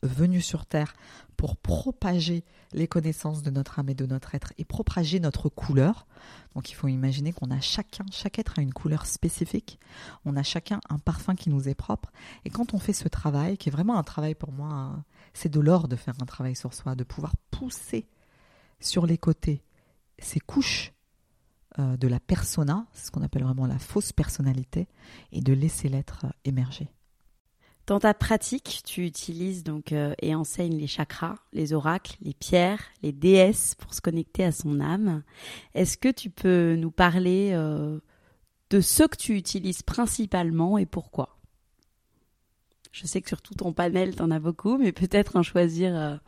S3: venus sur Terre pour propager les connaissances de notre âme et de notre être et propager notre couleur. Donc il faut imaginer qu'on a chacun, chaque être a une couleur spécifique. On a chacun un parfum qui nous est propre. Et quand on fait ce travail, qui est vraiment un travail pour moi, c'est de l'or de faire un travail sur soi, de pouvoir pousser sur les côtés ces couches euh, de la persona, ce qu'on appelle vraiment la fausse personnalité, et de laisser l'être euh, émerger.
S1: Dans ta pratique, tu utilises donc euh, et enseignes les chakras, les oracles, les pierres, les déesses pour se connecter à son âme. Est-ce que tu peux nous parler de ce que tu utilises principalement et pourquoi? Je sais que sur tout ton panel, tu en as beaucoup, mais peut-être en choisir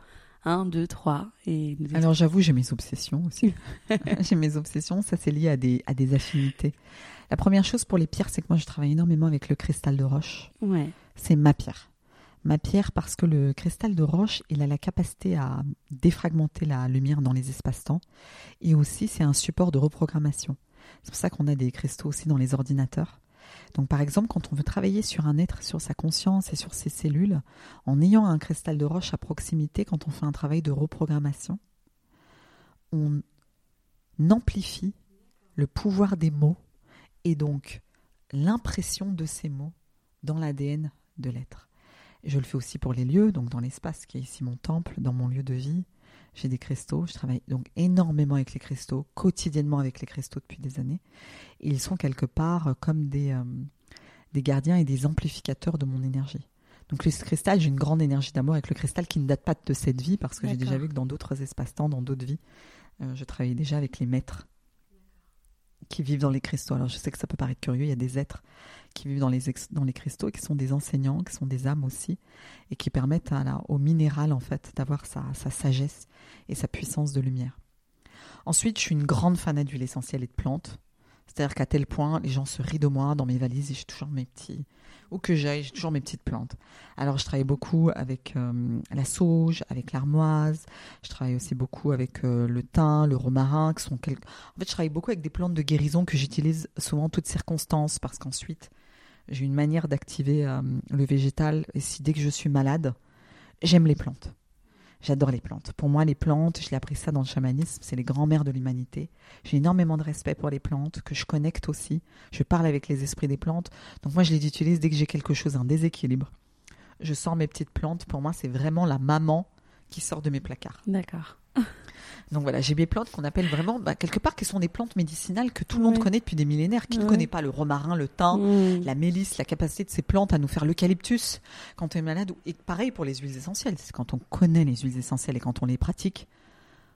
S1: 1, 2, 3. Et...
S3: Alors j'avoue, j'ai mes obsessions aussi. <laughs> <laughs> j'ai mes obsessions, ça c'est lié à des, à des affinités. La première chose pour les pierres, c'est que moi je travaille énormément avec le cristal de roche.
S1: Ouais.
S3: C'est ma pierre. Ma pierre parce que le cristal de roche, il a la capacité à défragmenter la lumière dans les espaces-temps. Et aussi, c'est un support de reprogrammation. C'est pour ça qu'on a des cristaux aussi dans les ordinateurs. Donc par exemple, quand on veut travailler sur un être, sur sa conscience et sur ses cellules, en ayant un cristal de roche à proximité, quand on fait un travail de reprogrammation, on amplifie le pouvoir des mots et donc l'impression de ces mots dans l'ADN de l'être. Je le fais aussi pour les lieux, donc dans l'espace qui est ici mon temple, dans mon lieu de vie, j'ai des cristaux, je travaille donc énormément avec les cristaux, quotidiennement avec les cristaux depuis des années. ils sont quelque part comme des, euh, des gardiens et des amplificateurs de mon énergie. Donc le cristal, j'ai une grande énergie d'amour avec le cristal qui ne date pas de cette vie parce que j'ai déjà vu que dans d'autres espaces-temps, dans d'autres vies, euh, je travaillais déjà avec les maîtres qui vivent dans les cristaux. Alors je sais que ça peut paraître curieux, il y a des êtres qui vivent dans les, dans les cristaux et qui sont des enseignants, qui sont des âmes aussi, et qui permettent au minéral en fait d'avoir sa, sa, sagesse et sa puissance de lumière. Ensuite, je suis une grande fan d'huile essentielle et de plantes. C'est-à-dire qu'à tel point, les gens se rient de moi dans mes valises et j'ai toujours mes petits, où que j'aille, j'ai toujours mes petites plantes. Alors, je travaille beaucoup avec euh, la sauge, avec l'armoise. Je travaille aussi beaucoup avec euh, le thym, le romarin, qui sont quelques... En fait, je travaille beaucoup avec des plantes de guérison que j'utilise souvent en toutes circonstances parce qu'ensuite, j'ai une manière d'activer euh, le végétal. Et si dès que je suis malade, j'aime les plantes. J'adore les plantes. Pour moi, les plantes, je l'ai appris ça dans le chamanisme, c'est les grands-mères de l'humanité. J'ai énormément de respect pour les plantes, que je connecte aussi. Je parle avec les esprits des plantes. Donc moi, je les utilise dès que j'ai quelque chose, un déséquilibre. Je sors mes petites plantes. Pour moi, c'est vraiment la maman qui sort de mes placards.
S1: D'accord. <laughs>
S3: Donc voilà, j'ai mes plantes qu'on appelle vraiment, bah, quelque part, qui sont des plantes médicinales que tout le monde connaît depuis des millénaires. Qui ne connaît pas le romarin, le thym, mm. la mélisse, la capacité de ces plantes à nous faire l'eucalyptus quand on est malade Et pareil pour les huiles essentielles. C'est quand on connaît les huiles essentielles et quand on les pratique,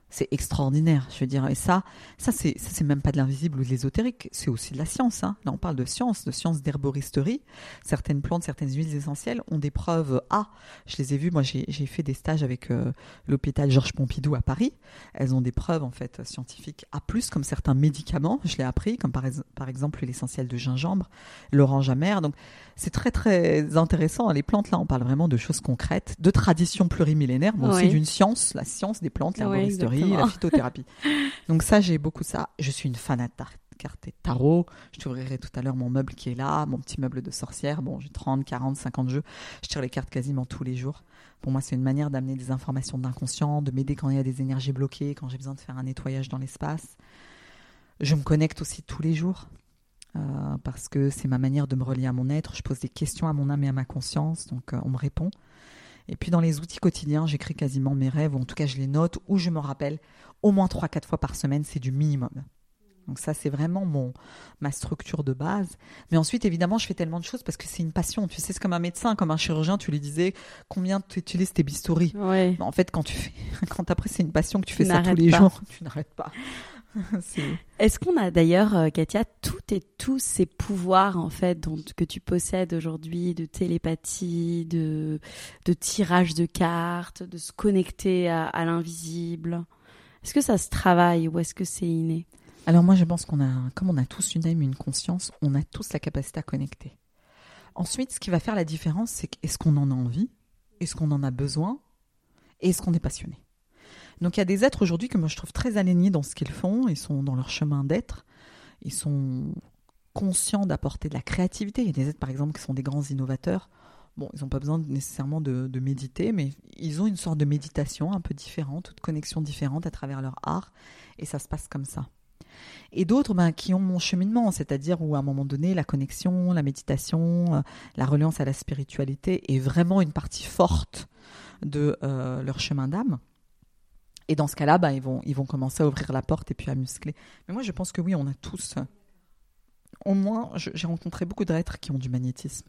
S3: c'est extraordinaire, je veux dire. Et ça, ça c'est, c'est même pas de l'invisible ou de l'ésotérique, c'est aussi de la science. Hein. Là, on parle de science, de science d'herboristerie. Certaines plantes, certaines huiles essentielles ont des preuves A. Je les ai vues, moi j'ai, fait des stages avec euh, l'hôpital Georges Pompidou à Paris. Elles ont des preuves en fait scientifiques A+, comme certains médicaments, je l'ai appris, comme par, par exemple l'essentiel de gingembre, l'orange amère. Donc c'est très très intéressant. Les plantes, là, on parle vraiment de choses concrètes, de traditions plurimillénaires, mais aussi d'une science, la science des plantes, l'herboristerie la phytothérapie. <laughs> Donc ça, j'ai beaucoup ça. Je suis une fan de cartes et tarot. Je t'ouvrirai tout à l'heure mon meuble qui est là, mon petit meuble de sorcière. Bon, j'ai 30, 40, 50 jeux. Je tire les cartes quasiment tous les jours. Pour moi, c'est une manière d'amener des informations d'inconscient, de m'aider quand il y a des énergies bloquées, quand j'ai besoin de faire un nettoyage dans l'espace. Je me connecte aussi tous les jours. Euh, parce que c'est ma manière de me relier à mon être. Je pose des questions à mon âme et à ma conscience, donc euh, on me répond. Et puis dans les outils quotidiens, j'écris quasiment mes rêves, ou en tout cas je les note, ou je me rappelle au moins 3-4 fois par semaine, c'est du minimum. Donc ça, c'est vraiment mon ma structure de base. Mais ensuite, évidemment, je fais tellement de choses parce que c'est une passion. Tu sais, c'est comme un médecin, comme un chirurgien. Tu lui disais combien tu utilises tes bistouris?
S1: Ouais.
S3: En fait, quand tu fais, <laughs> quand après c'est une passion que tu fais
S1: Tu
S3: ça tous les
S1: pas.
S3: jours, <laughs> tu n'arrêtes pas. <laughs>
S1: Est-ce qu'on a d'ailleurs, euh, Katia, toutes et tous ces pouvoirs en fait dont, que tu possèdes aujourd'hui, de télépathie, de, de tirage de cartes, de se connecter à, à l'invisible? Est-ce que ça se travaille ou est-ce que c'est inné?
S3: Alors moi, je pense qu'on a, comme on a tous une âme, une conscience, on a tous la capacité à connecter. Ensuite, ce qui va faire la différence, c'est est-ce qu'on en a envie, est-ce qu'on en a besoin, et est-ce qu'on est passionné? Donc il y a des êtres aujourd'hui que moi je trouve très alignés dans ce qu'ils font, ils sont dans leur chemin d'être, ils sont conscients d'apporter de la créativité. Il y a des êtres par exemple qui sont des grands innovateurs. Bon, ils n'ont pas besoin nécessairement de, méditer, mais ils ont une sorte de méditation un peu différente, de connexion différente à travers leur art, et ça se passe comme ça. Et d'autres ben, qui ont mon cheminement, c'est-à-dire où à un moment donné, la connexion, la méditation, euh, la reliance à la spiritualité est vraiment une partie forte de euh, leur chemin d'âme. Et dans ce cas-là, ben, ils, vont, ils vont commencer à ouvrir la porte et puis à muscler. Mais moi, je pense que oui, on a tous, euh, au moins, j'ai rencontré beaucoup d'êtres qui ont du magnétisme,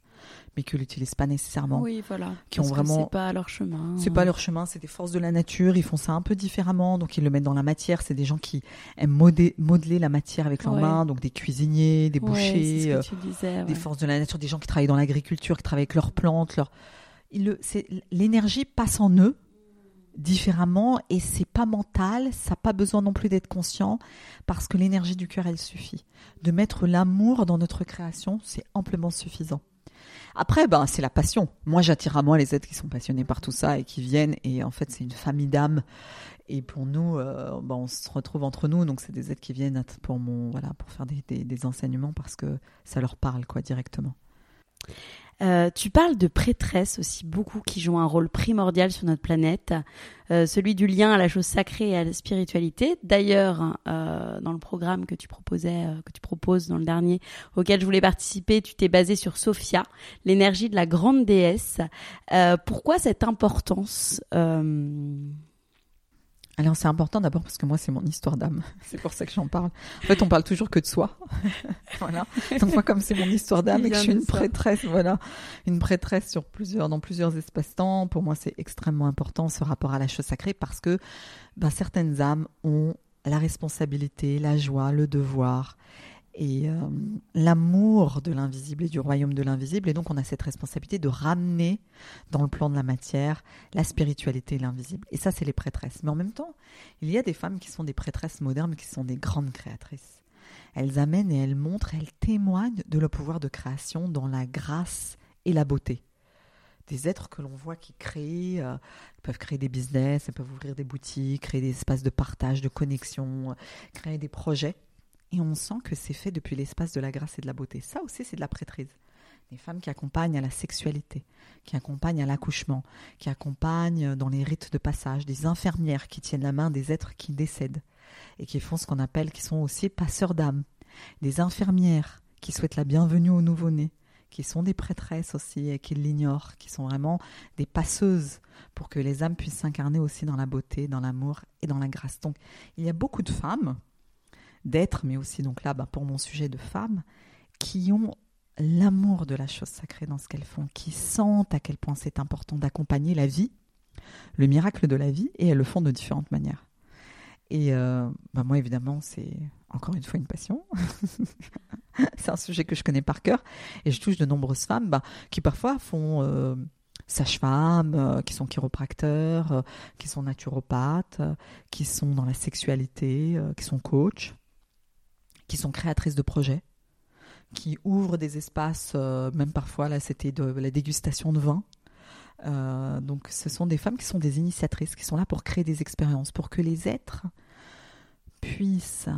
S3: mais qui ne l'utilisent pas nécessairement.
S1: Oui, voilà.
S3: Qui ont
S1: Parce que
S3: vraiment-
S1: C'est pas leur chemin.
S3: C'est pas leur chemin, c'est des forces de la nature, ils font ça un peu différemment, donc ils le mettent dans la matière. C'est des gens qui aiment modé- modeler la matière avec leurs
S1: Ouais.
S3: mains, donc des cuisiniers, des bouchers, euh,
S1: ce que tu disais.
S3: des forces de la nature, des gens qui travaillent dans l'agriculture, qui travaillent avec leurs plantes. Leur... Le- L'énergie passe en eux différemment et c'est pas mental, ça n'a pas besoin non plus d'être conscient parce que l'énergie du cœur, elle suffit. De mettre l'amour dans notre création, c'est amplement suffisant. Après, ben, c'est la passion. Moi, j'attire à moi les êtres qui sont passionnés par tout ça et qui viennent. Et en fait, c'est une famille d'âmes. Et pour nous, euh, ben, on se retrouve entre nous. Donc, c'est des êtres qui viennent pour mon, voilà, pour faire des, des- des enseignements parce que ça leur parle, quoi, directement.
S1: Euh, tu parles de prêtresses aussi beaucoup qui jouent un rôle primordial sur notre planète, euh, celui du lien à la chose sacrée et à la spiritualité. D'ailleurs, euh, dans le programme que tu proposais, euh, que tu proposes dans le dernier, auquel je voulais participer, tu t'es basé sur Sophia, l'énergie de la grande déesse. Euh, pourquoi cette importance
S3: Alors, c'est important d'abord parce que moi, c'est mon histoire d'âme. <laughs> C'est pour ça que j'en parle. En fait, on parle toujours que de soi. <laughs> voilà. Donc, moi, comme c'est mon histoire d'âme et que je suis une prêtresse, voilà, une prêtresse sur plusieurs, dans plusieurs espaces-temps, pour moi, c'est extrêmement important ce rapport à la chose sacrée parce que ben, certaines âmes ont la responsabilité, la joie, le devoir et euh, l'amour de l'invisible et du royaume de l'invisible. Et donc, on a cette responsabilité de ramener dans le plan de la matière la spiritualité et l'invisible. Et ça, c'est les prêtresses. Mais en même temps, il y a des femmes qui sont des prêtresses modernes, qui sont des grandes créatrices. Elles amènent et elles montrent, elles témoignent de leur pouvoir de création dans la grâce et la beauté. Des êtres que l'on voit qui créent, euh, ils peuvent créer des business, elles peuvent ouvrir des boutiques, créer des espaces de partage, de connexion, euh, créer des projets. Et on sent que c'est fait depuis l'espace de la grâce et de la beauté. Ça aussi, c'est de la prêtrise. Des femmes qui accompagnent à la sexualité, qui accompagnent à l'accouchement, qui accompagnent dans les rites de passage, des infirmières qui tiennent la main des êtres qui décèdent et qui font ce qu'on appelle, qui sont aussi passeurs d'âme, des infirmières qui souhaitent la bienvenue aux nouveau-nés, qui sont des prêtresses aussi et qui l'ignorent, qui sont vraiment des passeuses pour que les âmes puissent s'incarner aussi dans la beauté, dans l'amour et dans la grâce. Donc il y a beaucoup de femmes, d'êtres, mais aussi donc là, bah, pour mon sujet de femmes, qui ont l'amour de la chose sacrée dans ce qu'elles font, qui sentent à quel point c'est important d'accompagner la vie, le miracle de la vie, et elles le font de différentes manières. Et euh, bah, moi, évidemment, c'est encore une fois une passion. <laughs> c'est un sujet que je connais par cœur, et je touche de nombreuses femmes bah, qui parfois font euh, sage-femme, euh, qui sont chiropracteurs, euh, qui sont naturopathes, qui sont dans la sexualité, qui sont coachs, qui sont créatrices de projets qui ouvrent des espaces, euh, même parfois, là c'était de la dégustation de vin. Euh, donc ce sont des femmes qui sont des initiatrices, qui sont là pour créer des expériences, pour que les êtres puissent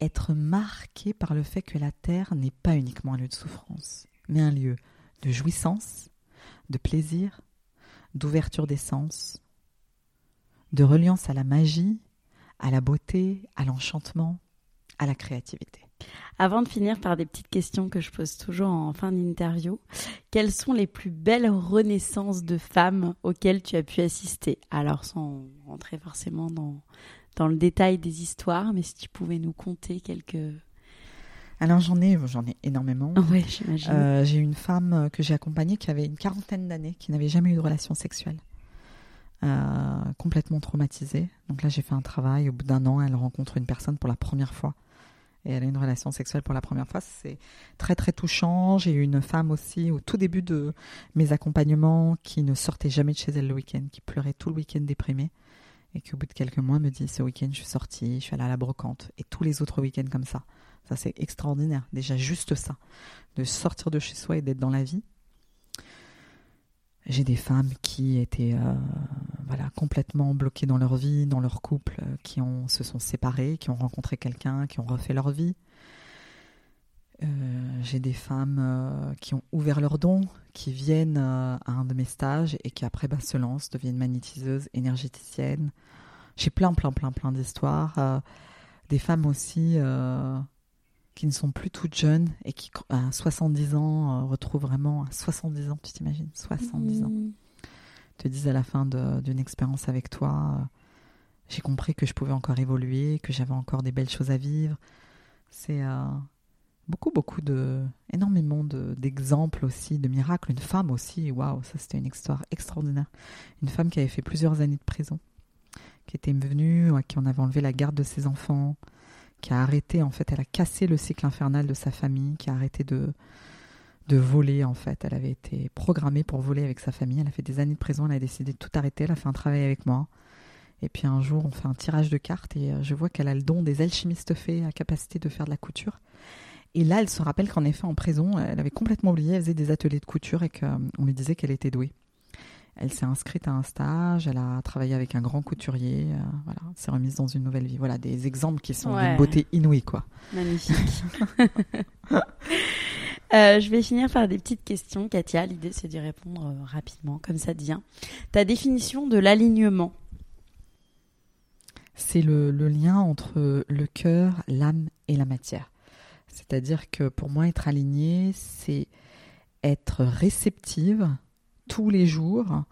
S3: être marqués par le fait que la Terre n'est pas uniquement un lieu de souffrance, mais un lieu de jouissance, de plaisir, d'ouverture des sens, de reliance à la magie, à la beauté, à l'enchantement, à la créativité.
S1: Avant de finir par des petites questions que je pose toujours en fin d'interview, quelles sont les plus belles renaissances de femmes auxquelles tu as pu assister? Alors sans rentrer forcément dans, dans le détail des histoires, mais si tu pouvais nous conter quelques...
S3: Alors j'en ai, j'en ai énormément. <laughs>
S1: Oui, j'imagine.
S3: Euh, j'ai une femme que j'ai accompagnée qui avait une quarantaine d'années, qui n'avait jamais eu de relation sexuelle. Euh, complètement traumatisée. Donc là, j'ai fait un travail. Au bout d'un an, elle rencontre une personne pour la première fois et elle a une relation sexuelle pour la première fois. C'est très très touchant. J'ai eu une femme aussi au tout début de mes accompagnements qui ne sortait jamais de chez elle le week-end, qui pleurait tout le week-end déprimée et qui au bout de quelques mois me dit ce week-end je suis sortie, je suis allée à la brocante et tous les autres week-ends comme ça. Ça c'est extraordinaire. Déjà juste ça, de sortir de chez soi et d'être dans la vie. J'ai des femmes qui étaient euh, voilà complètement bloquées dans leur vie, dans leur couple, euh, qui ont, se sont séparées, qui ont rencontré quelqu'un, qui ont refait leur vie. Euh, j'ai des femmes qui ont ouvert leurs dons, qui viennent à un de mes stages et qui après bah, se lancent, deviennent magnétiseuses, énergéticiennes. J'ai plein, plein, plein, plein d'histoires. des femmes aussi qui ne sont plus toutes jeunes et qui, à 70 ans, euh, retrouvent vraiment, à 70 ans, tu t'imagines, 70 ans, mmh. Te disent à la fin d'une expérience avec toi, euh, j'ai compris que je pouvais encore évoluer, que j'avais encore des belles choses à vivre. C'est euh, beaucoup, beaucoup de, énormément d'exemples aussi, de miracles. Une femme aussi, waouh, ça c'était une histoire extraordinaire. Une femme qui avait fait plusieurs années de prison, qui était venue, à qui on avait enlevé la garde de ses enfants, qui a arrêté, en fait, elle a cassé le cycle infernal de sa famille, qui a arrêté de, de voler, en fait. Elle avait été programmée pour voler avec sa famille. Elle a fait des années de prison, elle a décidé de tout arrêter, elle a fait un travail avec moi. Et puis un jour, on fait un tirage de cartes et euh, je vois qu'elle a le don des alchimistes faits, la capacité de faire de la couture. Et là, elle se rappelle qu'en effet, en prison, elle avait complètement oublié, elle faisait des ateliers de couture et qu'on euh, lui disait qu'elle était douée. Elle s'est inscrite à un stage, elle a travaillé avec un grand couturier, euh, voilà, s'est remise dans une nouvelle vie. Voilà, des exemples qui sont d'une beauté inouïe, quoi.
S1: Magnifique. <laughs> Euh, je vais finir par des petites questions, Katia. L'idée, c'est d'y répondre euh, rapidement, comme ça devient. Ta définition de l'alignement
S3: C'est le, le lien entre le cœur, l'âme et la matière. C'est-à-dire que pour moi, être aligné, c'est être réceptive tous les jours,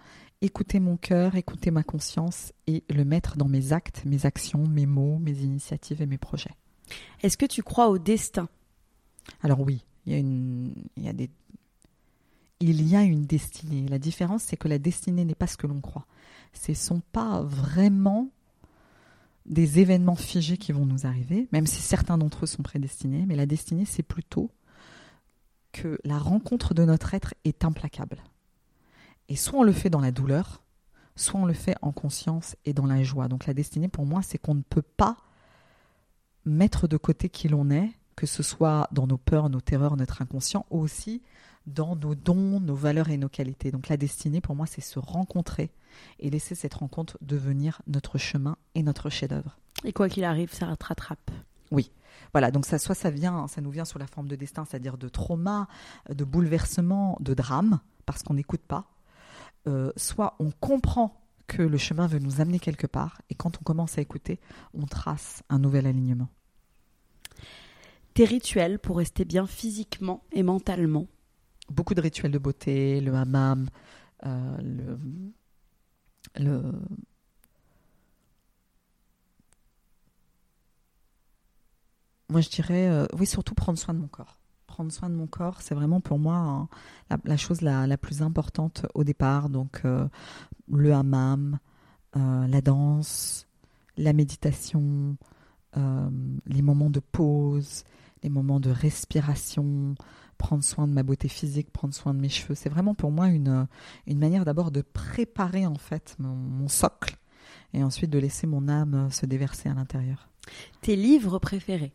S3: écouter mon cœur, écouter ma conscience et le mettre dans mes actes, mes actions, mes mots, mes initiatives et mes projets.
S1: Est-ce que tu crois au destin?
S3: Alors oui, il y a une, destinée. La différence, c'est que la destinée n'est pas ce que l'on croit. Ce ne sont pas vraiment des événements figés qui vont nous arriver, même si certains d'entre eux sont prédestinés, mais la destinée, c'est plutôt que la rencontre de notre être est implacable. Et soit on le fait dans la douleur, soit on le fait en conscience et dans la joie. Donc la destinée pour moi, c'est qu'on ne peut pas mettre de côté qui l'on est, que ce soit dans nos peurs, nos terreurs, notre inconscient, ou aussi dans nos dons, nos valeurs et nos qualités. Donc la destinée pour moi, c'est se rencontrer et laisser cette rencontre devenir notre chemin et notre chef-d'œuvre.
S1: Et quoi qu'il arrive, ça te rattrape.
S3: Oui, voilà. Donc ça, soit ça vient, ça nous vient sous la forme de destin, c'est-à-dire de trauma, de bouleversement, de drame, parce qu'on n'écoute pas, euh, soit on comprend que le chemin veut nous amener quelque part, et quand on commence à écouter, on trace un nouvel alignement.
S1: Tes rituels pour rester bien physiquement et mentalement
S3: Beaucoup de rituels de beauté, le hammam, euh, le, moi je dirais, euh, oui, surtout prendre soin de mon corps prendre soin de mon corps, c'est vraiment pour moi hein, la, chose la, plus importante au départ. Donc euh, le hammam, la danse, la méditation, les moments de pause, les moments de respiration, prendre soin de ma beauté physique, prendre soin de mes cheveux. C'est vraiment pour moi une, une manière d'abord de préparer en fait mon socle et ensuite de laisser mon âme se déverser à l'intérieur.
S1: Tes livres préférés?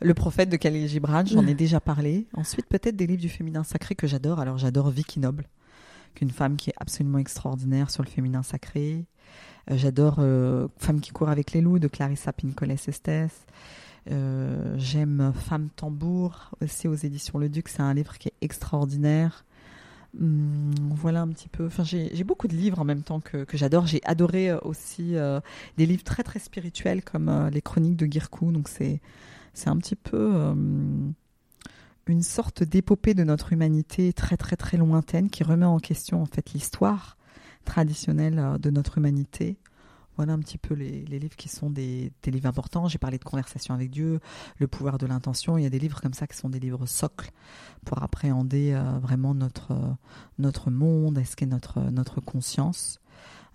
S3: Le prophète de Khalil Gibran, j'en ai <laughs> déjà parlé. Ensuite, peut-être des livres du féminin sacré que j'adore. Alors, j'adore Vicky Noble, qu'une femme qui est absolument extraordinaire sur le féminin sacré. Euh, j'adore euh, Femme qui court avec les loups de Clarissa Pincoles Estes. Euh, j'aime Femme tambour aussi aux éditions Le Duc. C'est un livre qui est extraordinaire. Hum, voilà un petit peu. Enfin, j'ai beaucoup de livres en même temps que, que j'adore. J'ai adoré aussi des livres très très spirituels comme les Chroniques de Girkou. Donc c'est C'est un petit peu euh, une sorte d'épopée de notre humanité très très très lointaine qui remet en question en fait l'histoire traditionnelle euh, de notre humanité. Voilà un petit peu les, livres qui sont des, livres importants. J'ai parlé de Conversation avec Dieu, Le pouvoir de l'intention. Il y a des livres comme ça qui sont des livres socles pour appréhender euh, vraiment notre, notre monde, est-ce qu'est notre, notre conscience.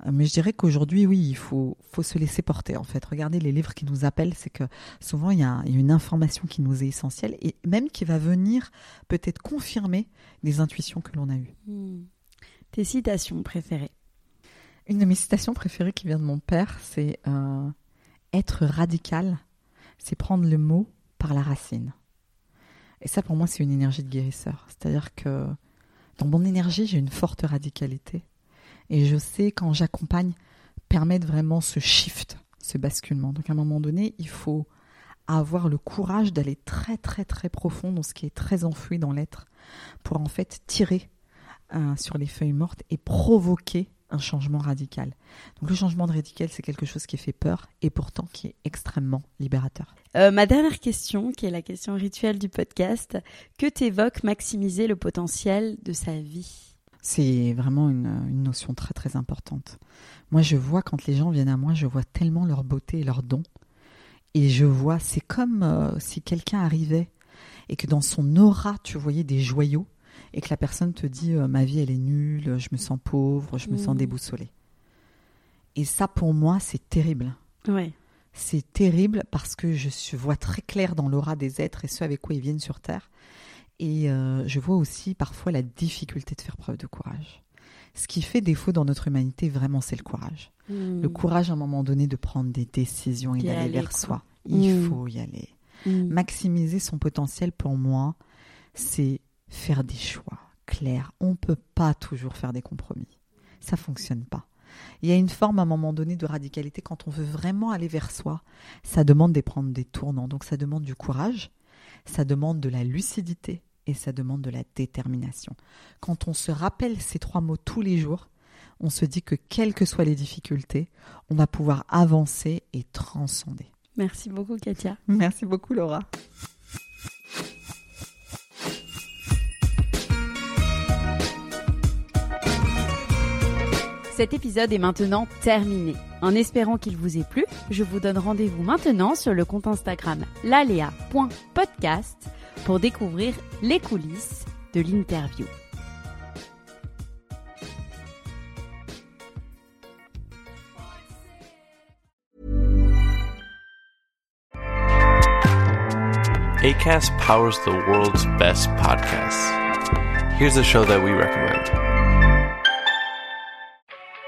S3: Euh, mais je dirais qu'aujourd'hui, oui, il faut, faut se laisser porter. En fait, regardez les livres qui nous appellent, c'est que souvent il y, a, une information qui nous est essentielle et même qui va venir peut-être confirmer des intuitions que l'on a eues. Hmm.
S1: Tes citations préférées
S3: Une de mes citations préférées qui vient de mon père, c'est euh, être radical, c'est prendre le mot par la racine. Et ça, pour moi, c'est une énergie de guérisseur. C'est-à-dire que dans mon énergie, j'ai une forte radicalité. Et je sais quand j'accompagne permettre vraiment ce shift, ce basculement. Donc à un moment donné, il faut avoir le courage d'aller très très très profond dans ce qui est très enfoui dans l'être pour en fait tirer euh, sur les feuilles mortes et provoquer un changement radical. Donc le changement de radical, c'est quelque chose qui fait peur et pourtant qui est extrêmement libérateur.
S1: Euh, ma dernière question, qui est la question rituelle du podcast, que t'évoque maximiser le potentiel de sa vie?
S3: C'est vraiment une, notion très très importante. Moi, je vois quand les gens viennent à moi, je vois tellement leur beauté et leur don. Et je vois, c'est comme euh, si quelqu'un arrivait et que dans son aura, tu voyais des joyaux et que la personne te dit euh, ma vie elle est nulle, je me sens pauvre, je me sens mmh. déboussolée. Et ça pour moi c'est terrible.
S1: Ouais.
S3: C'est terrible parce que je vois très clair dans l'aura des êtres et ceux avec quoi ils viennent sur terre et euh, je vois aussi parfois la difficulté de faire preuve de courage. Ce qui fait défaut dans notre humanité, vraiment, c'est le courage. Hmm. Le courage, à un moment donné, de prendre des décisions et d'aller vers soi. Il hmm. faut y aller. Maximiser son potentiel, pour moi, c'est faire des choix clairs. On ne peut pas toujours faire des compromis. Ça fonctionne pas. Il y a une forme à un moment donné de radicalité quand on veut vraiment aller vers soi. Ça demande de prendre des tournants. Donc ça demande du courage, ça demande de la lucidité, et ça demande de la détermination. Quand on se rappelle ces trois mots tous les jours, on se dit que quelles que soient les difficultés, on va pouvoir avancer et transcender.
S1: Merci beaucoup Katia.
S3: Merci beaucoup Laura.
S1: Cet épisode est maintenant terminé. En espérant qu'il vous ait plu, je vous donne rendez-vous maintenant sur le compte Instagram lalea.podcast pour découvrir les coulisses de l'interview.
S4: ACAST powers the world's best podcasts. Here's a show that we recommend.